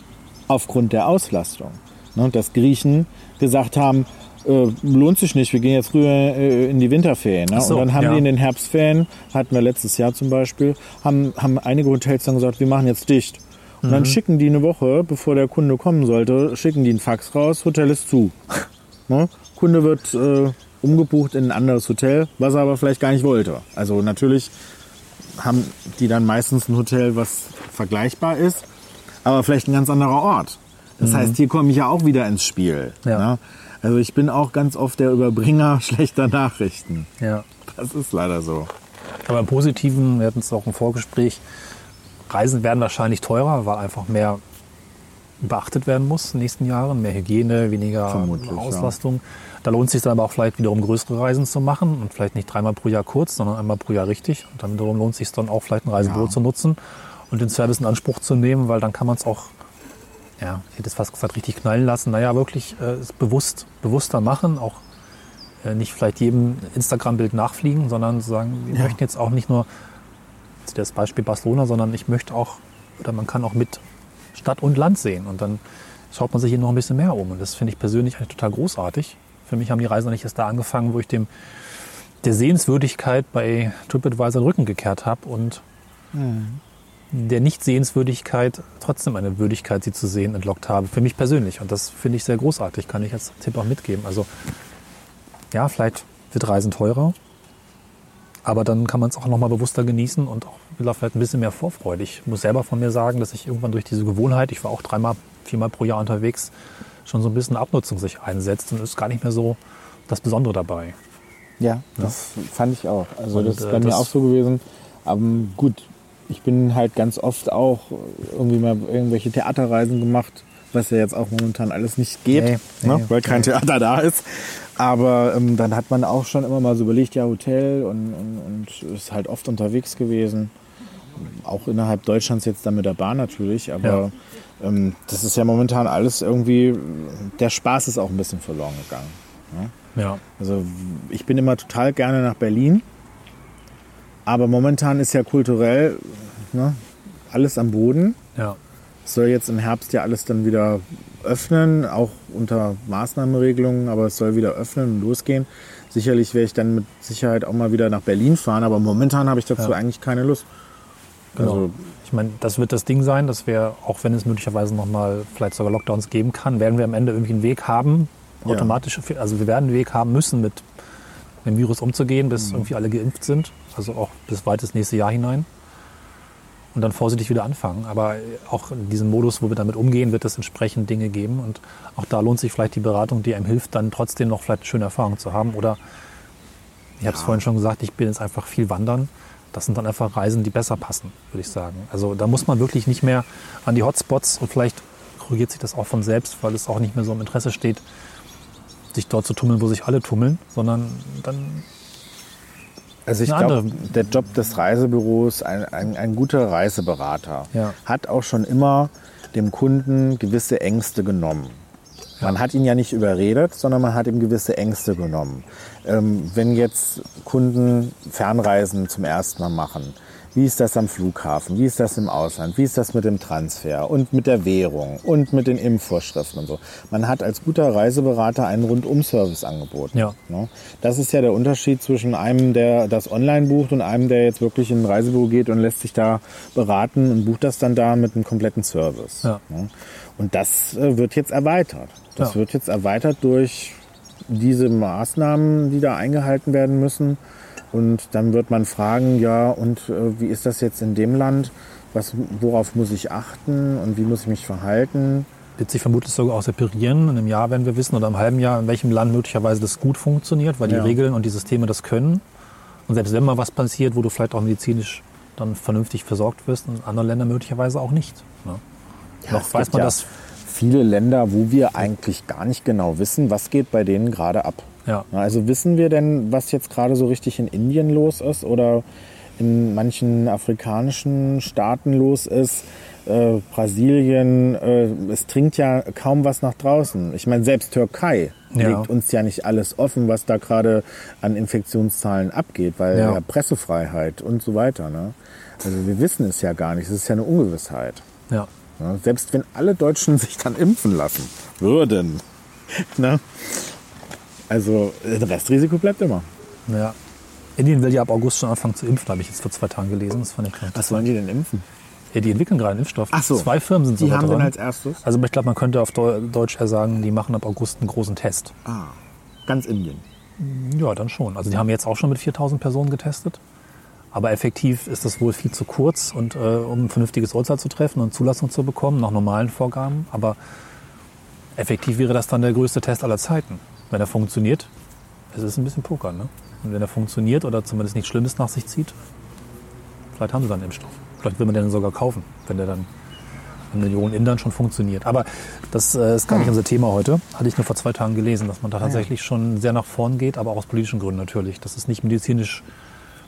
Speaker 3: aufgrund der Auslastung. Ne? Dass Griechen gesagt haben, äh, lohnt sich nicht, wir gehen jetzt rüber äh, in die Winterferien. Ne?
Speaker 2: So,
Speaker 3: und dann haben
Speaker 2: ja.
Speaker 3: die in den Herbstferien, hatten wir letztes Jahr zum Beispiel, haben, haben einige Hotels dann gesagt, wir machen jetzt dicht. Und
Speaker 2: Mhm.
Speaker 3: dann schicken die eine Woche, bevor der Kunde kommen sollte, schicken die einen Fax raus, Hotel ist zu. Ne? Kunde wird äh, umgebucht in ein anderes Hotel, was er aber vielleicht gar nicht wollte. Also natürlich haben die dann meistens ein Hotel, was vergleichbar ist, aber vielleicht ein ganz anderer Ort. Das heißt, hier komme ich ja auch wieder ins Spiel.
Speaker 2: Ja.
Speaker 3: Ne? Also ich bin auch ganz oft der Überbringer schlechter Nachrichten.
Speaker 2: Ja.
Speaker 3: Das ist leider so.
Speaker 2: Aber im Positiven, wir hatten es auch im Vorgespräch, Reisen werden wahrscheinlich teurer, weil einfach mehr beachtet werden muss in den nächsten Jahren. Mehr Hygiene, weniger
Speaker 3: Vermutlich,
Speaker 2: Auslastung. Da lohnt es sich dann aber auch vielleicht wiederum größere Reisen zu machen und vielleicht nicht dreimal pro Jahr kurz, sondern einmal pro Jahr richtig. Und dann wiederum lohnt es sich dann auch vielleicht ein Reisebüro
Speaker 3: Ja.
Speaker 2: zu nutzen und den Service in Anspruch zu nehmen, weil dann kann man es auch, ja, ich hätte es fast gesagt, richtig knallen lassen. Naja, wirklich äh, bewusst, bewusster machen, auch äh, nicht vielleicht jedem Instagram-Bild nachfliegen, sondern sagen, wir
Speaker 3: Ja.
Speaker 2: möchten jetzt auch nicht nur jetzt das Beispiel Barcelona, sondern ich möchte auch, oder man kann auch mit Stadt und Land sehen. Und dann schaut man sich hier noch ein bisschen mehr um. Und das finde ich persönlich eigentlich total großartig. Für mich haben die Reisen nicht erst da angefangen, wo ich dem der Sehenswürdigkeit bei TripAdvisor den Rücken gekehrt habe und der Nicht-Sehenswürdigkeit trotzdem eine Würdigkeit, sie zu sehen, entlockt habe. Für mich persönlich. Und das finde ich sehr großartig, kann ich als Tipp auch mitgeben. Also ja, vielleicht wird Reisen teurer, aber dann kann man es auch noch mal bewusster genießen und auch vielleicht ein bisschen mehr Vorfreude. Ich muss selber von mir sagen, dass ich irgendwann durch diese Gewohnheit, ich war auch dreimal, viermal pro Jahr unterwegs, schon so ein bisschen Abnutzung sich einsetzt und ist gar nicht mehr so das Besondere dabei.
Speaker 3: Ja, das fand ich auch. Also
Speaker 2: Und,
Speaker 3: das ist
Speaker 2: äh,
Speaker 3: bei mir
Speaker 2: das-
Speaker 3: auch so gewesen. Aber gut, ich bin halt ganz oft auch irgendwie mal irgendwelche Theaterreisen gemacht, was ja jetzt auch momentan alles nicht geht,
Speaker 2: Nee,
Speaker 3: ne?
Speaker 2: nee,
Speaker 3: weil kein Theater da ist. Aber ähm, dann hat man auch schon immer mal so überlegt, ja, Hotel und, und, und ist halt oft unterwegs gewesen. Auch innerhalb Deutschlands jetzt dann mit der Bahn natürlich, aber ähm, das ist ja momentan alles irgendwie, der Spaß ist auch ein bisschen verloren gegangen.
Speaker 2: Ja,
Speaker 3: Also ich bin immer total gerne nach Berlin, aber momentan ist ja kulturell ne, alles am Boden.
Speaker 2: ja,
Speaker 3: Es soll jetzt im Herbst ja alles dann wieder öffnen, auch unter Maßnahmenregelungen, aber es soll wieder öffnen und losgehen. Sicherlich werde ich dann mit Sicherheit auch mal wieder nach Berlin fahren, aber momentan habe ich dazu
Speaker 2: Ja.
Speaker 3: eigentlich keine Lust.
Speaker 2: genau.
Speaker 3: Also
Speaker 2: ich meine, das wird das Ding sein, dass wir, auch wenn es möglicherweise noch mal vielleicht sogar Lockdowns geben kann, werden wir am Ende irgendwie einen Weg haben,
Speaker 3: Ja.
Speaker 2: automatisch, also wir werden einen Weg haben müssen, mit dem Virus umzugehen, bis
Speaker 3: Mhm.
Speaker 2: irgendwie alle geimpft sind, also auch bis weit ins nächste Jahr hinein. Und dann vorsichtig wieder anfangen. Aber auch in diesem Modus, wo wir damit umgehen, wird es entsprechend Dinge geben. Und auch da lohnt sich vielleicht die Beratung, die einem hilft, dann trotzdem noch vielleicht eine schöne Erfahrung zu haben. Oder ich habe es vorhin schon gesagt, ich bin jetzt einfach viel wandern. Das sind dann einfach Reisen, die besser passen, würde ich sagen. Also da muss man wirklich nicht mehr an die Hotspots und vielleicht korrigiert sich das auch von selbst, weil es auch nicht mehr so im Interesse steht, sich dort zu tummeln, wo sich alle tummeln, sondern dann
Speaker 3: Also ich glaube, der Job des Reisebüros, ein, ein, ein guter Reiseberater,
Speaker 2: Ja.
Speaker 3: hat auch schon immer dem Kunden gewisse Ängste genommen. Man hat ihn ja nicht überredet, sondern man hat ihm gewisse Ängste genommen. Ähm, wenn jetzt Kunden Fernreisen zum ersten Mal machen, wie ist das am Flughafen, wie ist das im Ausland, wie ist das mit dem Transfer und mit der Währung und mit den Impfvorschriften und so. Man hat als guter Reiseberater einen Rundum-Service angeboten.
Speaker 2: Ja.
Speaker 3: Ne? Das ist ja der Unterschied zwischen einem, der das online bucht und einem, der jetzt wirklich in ein Reisebüro geht und lässt sich da beraten und bucht das dann da mit einem kompletten Service.
Speaker 2: Ja.
Speaker 3: Ne? Und das äh, wird jetzt erweitert. Das
Speaker 2: Ja.
Speaker 3: wird jetzt erweitert durch diese Maßnahmen, die da eingehalten werden müssen. Und dann wird man fragen, ja, und äh, wie ist das jetzt in dem Land? Was, worauf muss ich achten und wie muss ich mich verhalten?
Speaker 2: wird sich vermutlich sogar auch separieren. In einem Jahr werden wir wissen oder im halben Jahr, in welchem Land möglicherweise das gut funktioniert, weil
Speaker 3: Ja.
Speaker 2: die Regeln und die Systeme das können. Und selbst wenn mal was passiert, wo du vielleicht auch medizinisch dann vernünftig versorgt wirst, in anderen Ländern möglicherweise auch nicht. Ne?
Speaker 3: Ja,
Speaker 2: Noch
Speaker 3: es
Speaker 2: weiß
Speaker 3: gibt
Speaker 2: man
Speaker 3: ja
Speaker 2: das.
Speaker 3: Viele Länder, wo wir eigentlich gar nicht genau wissen, was geht bei denen gerade ab.
Speaker 2: Ja.
Speaker 3: Also wissen wir denn, was jetzt gerade so richtig in Indien los ist oder in manchen afrikanischen Staaten los ist? Äh, Brasilien, äh, es dringt ja kaum was nach draußen. Ich meine, selbst Türkei
Speaker 2: Ja.
Speaker 3: legt uns ja nicht alles offen, was da gerade an Infektionszahlen abgeht, weil
Speaker 2: Ja.
Speaker 3: ja. Pressefreiheit und so weiter. Ne? Also wir wissen es ja gar nicht. Es ist ja eine Ungewissheit.
Speaker 2: Ja.
Speaker 3: Ja, selbst wenn alle Deutschen sich dann impfen lassen würden. Ne? Also das Restrisiko bleibt immer.
Speaker 2: ja. Indien will ja ab August schon anfangen zu impfen, habe ich jetzt vor zwei Tagen gelesen. Das fand ich ganz
Speaker 3: Was wollen die denn impfen?
Speaker 2: Ja, die entwickeln gerade einen Impfstoff.
Speaker 3: Ach so.
Speaker 2: Zwei Firmen sind
Speaker 3: Die
Speaker 2: sogar
Speaker 3: haben
Speaker 2: dran.
Speaker 3: den als erstes?
Speaker 2: Also ich glaube, man könnte auf Deu- Deutsch eher sagen, die machen ab August einen großen Test.
Speaker 3: Ah, ganz Indien.
Speaker 2: Ja, dann schon. Also die haben jetzt auch schon mit 4000 Personen getestet. Aber effektiv ist das wohl viel zu kurz, und, äh, um ein vernünftiges Urteil zu treffen und Zulassung zu bekommen, nach normalen Vorgaben. Aber effektiv wäre das dann der größte Test aller Zeiten. Wenn er funktioniert, es ist ein bisschen Poker. Ne? Und wenn er funktioniert oder zumindest nichts Schlimmes nach sich zieht, vielleicht haben sie dann einen Impfstoff. Vielleicht will man den sogar kaufen, wenn der dann in Millionen Indern schon funktioniert. Aber das äh, ist gar nicht unser Thema heute. Hatte ich nur vor zwei Tagen gelesen, dass man da tatsächlich schon sehr nach vorn geht, aber auch aus politischen Gründen natürlich. Das ist nicht medizinisch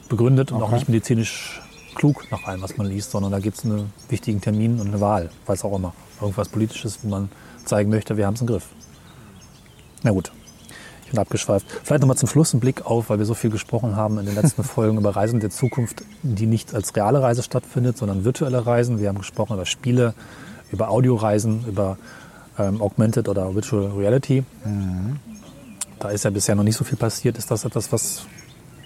Speaker 2: begründet und auch nicht medizinisch klug nach allem, was man liest, sondern da gibt es einen wichtigen Termin und eine Wahl, weiß auch immer. Irgendwas Politisches, wo man zeigen möchte, wir haben es im Griff. Na gut, bin abgeschweift. Vielleicht nochmal zum Schluss ein Blick auf, weil wir so viel gesprochen haben in den letzten Folgen über Reisen der Zukunft, die nicht als reale Reise stattfindet, sondern virtuelle Reisen. Wir haben gesprochen über Spiele, über Audioreisen, über ähm, Augmented oder Virtual Reality. Da ist ja bisher noch nicht so viel passiert. Ist das etwas, was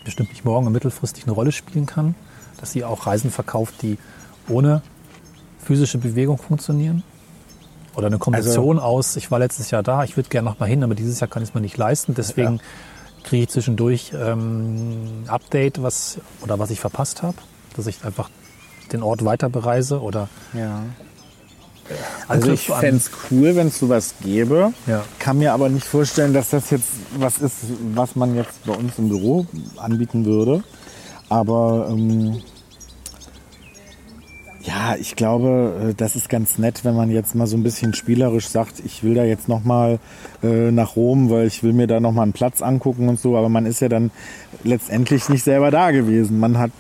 Speaker 2: bestimmt nicht morgen und mittelfristig eine Rolle spielen kann? Dass sie auch Reisen verkauft, die ohne physische Bewegung funktionieren? Oder eine Kombination aus, ich war letztes Jahr da, ich würde gerne noch mal hin, aber dieses Jahr kann ich es mir nicht leisten. Deswegen kriege ich zwischendurch ähm, ein Update, was, oder was ich verpasst habe, dass ich einfach den Ort weiter bereise oder
Speaker 3: Ja. Also ich fände es cool, wenn es sowas gäbe.
Speaker 2: Ja.
Speaker 3: Kann mir aber nicht vorstellen, dass das jetzt was ist, was man jetzt bei uns im Büro anbieten würde. Aber ähm, ja, ich glaube, äh, das ist ganz nett, wenn man jetzt mal so ein bisschen spielerisch sagt, ich will da jetzt noch mal äh, nach Rom, weil ich will mir da noch mal einen Platz angucken und so. Aber man ist ja dann letztendlich nicht selber da gewesen. Man hat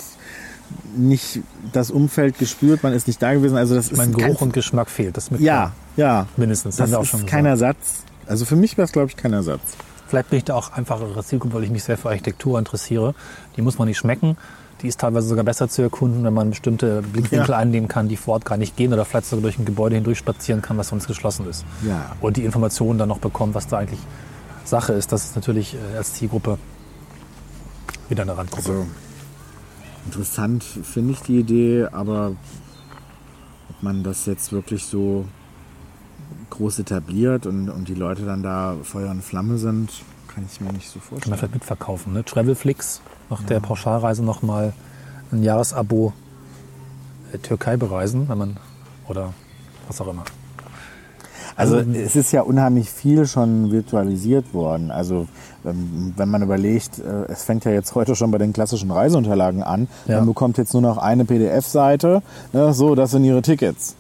Speaker 3: nicht das Umfeld gespürt, man ist nicht da gewesen. Also das ist
Speaker 2: mein
Speaker 3: ein
Speaker 2: Geruch und Geschmack fehlt. Das mit
Speaker 3: ja, ja.
Speaker 2: mindestens.
Speaker 3: Das
Speaker 2: auch
Speaker 3: ist
Speaker 2: schon
Speaker 3: kein
Speaker 2: gesagt.
Speaker 3: Ersatz. Also für mich wäre es, glaube ich, kein Ersatz.
Speaker 2: Vielleicht bin ich da auch einfacherer Zielgruppe, weil ich mich sehr für Architektur interessiere. Die muss man nicht schmecken. Die ist teilweise sogar besser zu erkunden, wenn man bestimmte Blickwinkel
Speaker 3: Ja.
Speaker 2: einnehmen kann, die vor Ort gar nicht gehen oder vielleicht sogar durch ein Gebäude hindurch spazieren kann, was sonst geschlossen ist.
Speaker 3: Ja.
Speaker 2: Und die Informationen dann noch bekommt, was da eigentlich Sache ist. Das ist natürlich äh, als Zielgruppe wieder eine Randgruppe.
Speaker 3: Also interessant finde ich die Idee, aber ob man das jetzt wirklich so groß etabliert und, und die Leute dann da Feuer und Flamme sind, kann ich mir nicht so
Speaker 2: Kann man
Speaker 3: vorstellen.
Speaker 2: vielleicht mitverkaufen. Ne? Travelflix, nach der Pauschalreise nochmal ein Jahresabo äh, Türkei bereisen, wenn man, oder was auch immer.
Speaker 3: Also es ist ja unheimlich viel schon virtualisiert worden. Also ähm, wenn man überlegt, äh, es fängt ja jetzt heute schon bei den klassischen Reiseunterlagen an.
Speaker 2: Ja.
Speaker 3: Man bekommt jetzt nur noch eine PDF-Seite, ne, so, das sind ihre Tickets.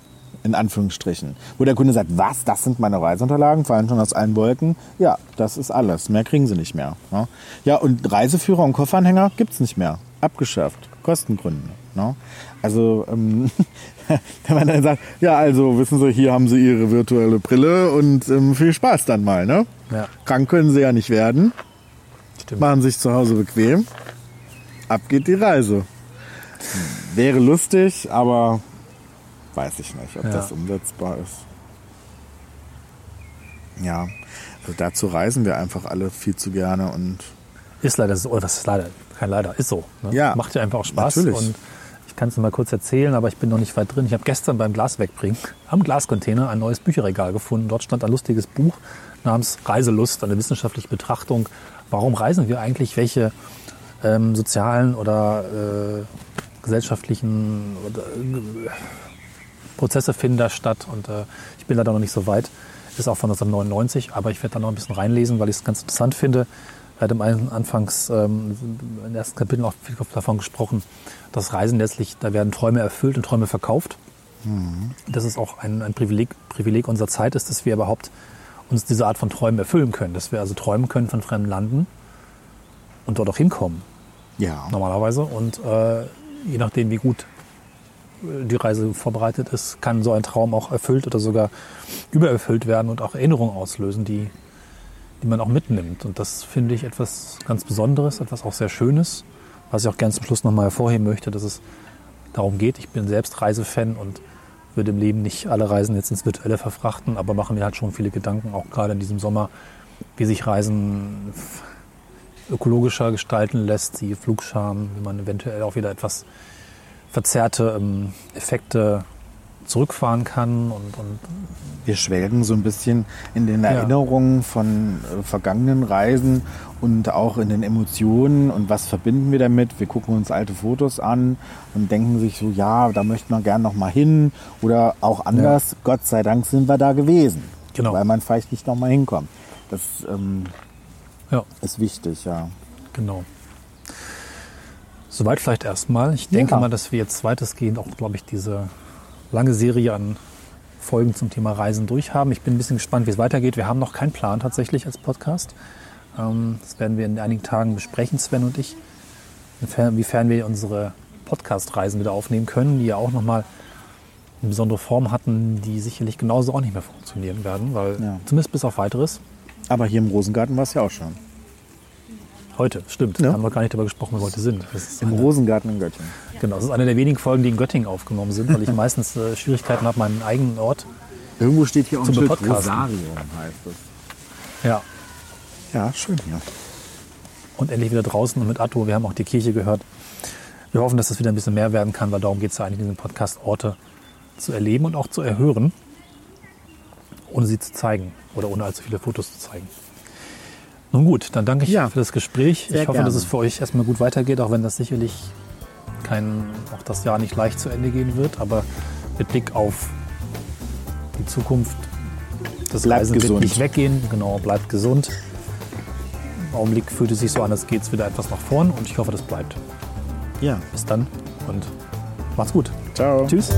Speaker 3: In Anführungsstrichen. Wo der Kunde sagt, was, das sind meine Reiseunterlagen, fallen schon aus allen Wolken. Ja, das ist alles. Mehr kriegen sie nicht mehr. Ne? Ja, und Reiseführer und Kofferanhänger gibt's nicht mehr. Abgeschafft. Kostengründen. Ne? Also, ähm, wenn man dann sagt, ja, also wissen Sie, hier haben Sie Ihre virtuelle Brille und ähm, viel Spaß dann mal. Ne?
Speaker 2: Ja,
Speaker 3: Krank können Sie ja nicht werden.
Speaker 2: stimmt.
Speaker 3: Machen sich zu Hause bequem. Ab geht die Reise. Wäre lustig, aber weiß ich nicht, ob
Speaker 2: Ja.
Speaker 3: das umsetzbar ist. Ja, also dazu reisen wir einfach alle viel zu gerne und
Speaker 2: Ist leider so, oder was ist leider? Kein leider, ist so. Ne?
Speaker 3: Ja,
Speaker 2: Macht ja einfach auch Spaß.
Speaker 3: natürlich.
Speaker 2: Und ich kann es mal kurz erzählen, aber ich bin noch nicht weit drin. Ich habe gestern beim Glas wegbringen am Glascontainer ein neues Bücherregal gefunden. Dort stand ein lustiges Buch namens Reiselust, eine wissenschaftliche Betrachtung. Warum reisen wir eigentlich? Welche ähm, sozialen oder äh, gesellschaftlichen oder, äh, Prozesse finden da statt und äh, ich bin leider noch nicht so weit. Ist auch von 1999, aber ich werde da noch ein bisschen reinlesen, weil ich es ganz interessant finde. Er hat im Anfangs, ähm, im ersten Kapitel auch viel davon gesprochen, dass Reisen letztlich, da werden Träume erfüllt und Träume verkauft. Mhm. Dass es auch ein, ein Privileg, Privileg unserer Zeit ist, dass wir überhaupt uns diese Art von Träumen erfüllen können. Dass wir also träumen können von fremden Landen und dort auch hinkommen.
Speaker 3: Ja.
Speaker 2: Normalerweise. Und äh, je nachdem, wie gut die Reise vorbereitet ist, kann so ein Traum auch erfüllt oder sogar übererfüllt werden und auch Erinnerungen auslösen, die, die man auch mitnimmt. Und das finde ich etwas ganz Besonderes, etwas auch sehr Schönes, was ich auch gerne zum Schluss nochmal hervorheben möchte, dass es darum geht. Ich bin selbst Reisefan und würde im Leben nicht alle Reisen jetzt ins Virtuelle verfrachten, aber machen mir halt schon viele Gedanken, auch gerade in diesem Sommer, wie sich Reisen ökologischer gestalten lässt, die Flugscham, wie man eventuell auch wieder etwas verzerrte ähm, Effekte zurückfahren kann. Und, und
Speaker 3: wir schwelgen so ein bisschen in den Erinnerungen ja. von äh, vergangenen Reisen und auch in den Emotionen und was verbinden wir damit. Wir gucken uns alte Fotos an und denken sich so, ja, da möchte man gern noch mal hin oder auch anders. Ja. Gott sei Dank sind wir da gewesen,
Speaker 2: genau.
Speaker 3: weil man vielleicht nicht noch mal hinkommt. Das ähm, ja. ist wichtig, ja.
Speaker 2: Genau. Soweit vielleicht erstmal. Ich denke ja. mal, dass wir jetzt weitestgehend auch, glaube ich, diese lange Serie an Folgen zum Thema Reisen durchhaben. Ich bin ein bisschen gespannt, wie es weitergeht. Wir haben noch keinen Plan tatsächlich als Podcast. Ähm, das werden wir in einigen Tagen besprechen, Sven und ich, inwiefern wir unsere Podcast-Reisen wieder aufnehmen können, die ja auch nochmal eine besondere Form hatten, die sicherlich genauso auch nicht mehr funktionieren werden, weil ja. zumindest bis auf weiteres.
Speaker 3: Aber hier im Rosengarten war es ja auch schon.
Speaker 2: Heute, stimmt. Ja. Haben wir gar nicht darüber gesprochen, wo wir heute sind.
Speaker 3: Im eine, Rosengarten in Göttingen.
Speaker 2: Genau, das ist eine der wenigen Folgen, die in Göttingen aufgenommen sind, weil ich meistens äh, Schwierigkeiten habe, meinen eigenen Ort
Speaker 3: Irgendwo steht hier auch ein Schild,
Speaker 2: Rosarium
Speaker 3: heißt es.
Speaker 2: Ja.
Speaker 3: Ja, schön hier.
Speaker 2: Und endlich wieder draußen und mit Atto. Wir haben auch die Kirche gehört. Wir hoffen, dass das wieder ein bisschen mehr werden kann, weil darum geht es ja eigentlich in diesem Podcast, Orte zu erleben und auch zu erhören, ohne sie zu zeigen oder ohne allzu viele Fotos zu zeigen. Nun gut, dann danke ich ja. für das Gespräch. Sehr ich hoffe, gerne. dass es für euch erstmal gut weitergeht, auch wenn das sicherlich kein, auch das Jahr nicht leicht zu Ende gehen wird. Aber mit Blick auf die Zukunft, das bleibt Reisen gesund. wird nicht weggehen. Genau, bleibt gesund. Im Augenblick fühlt es sich so an, als geht es wieder etwas nach vorn und ich hoffe, das bleibt.
Speaker 3: Ja.
Speaker 2: Bis dann und macht's gut.
Speaker 3: Ciao.
Speaker 2: Tschüss.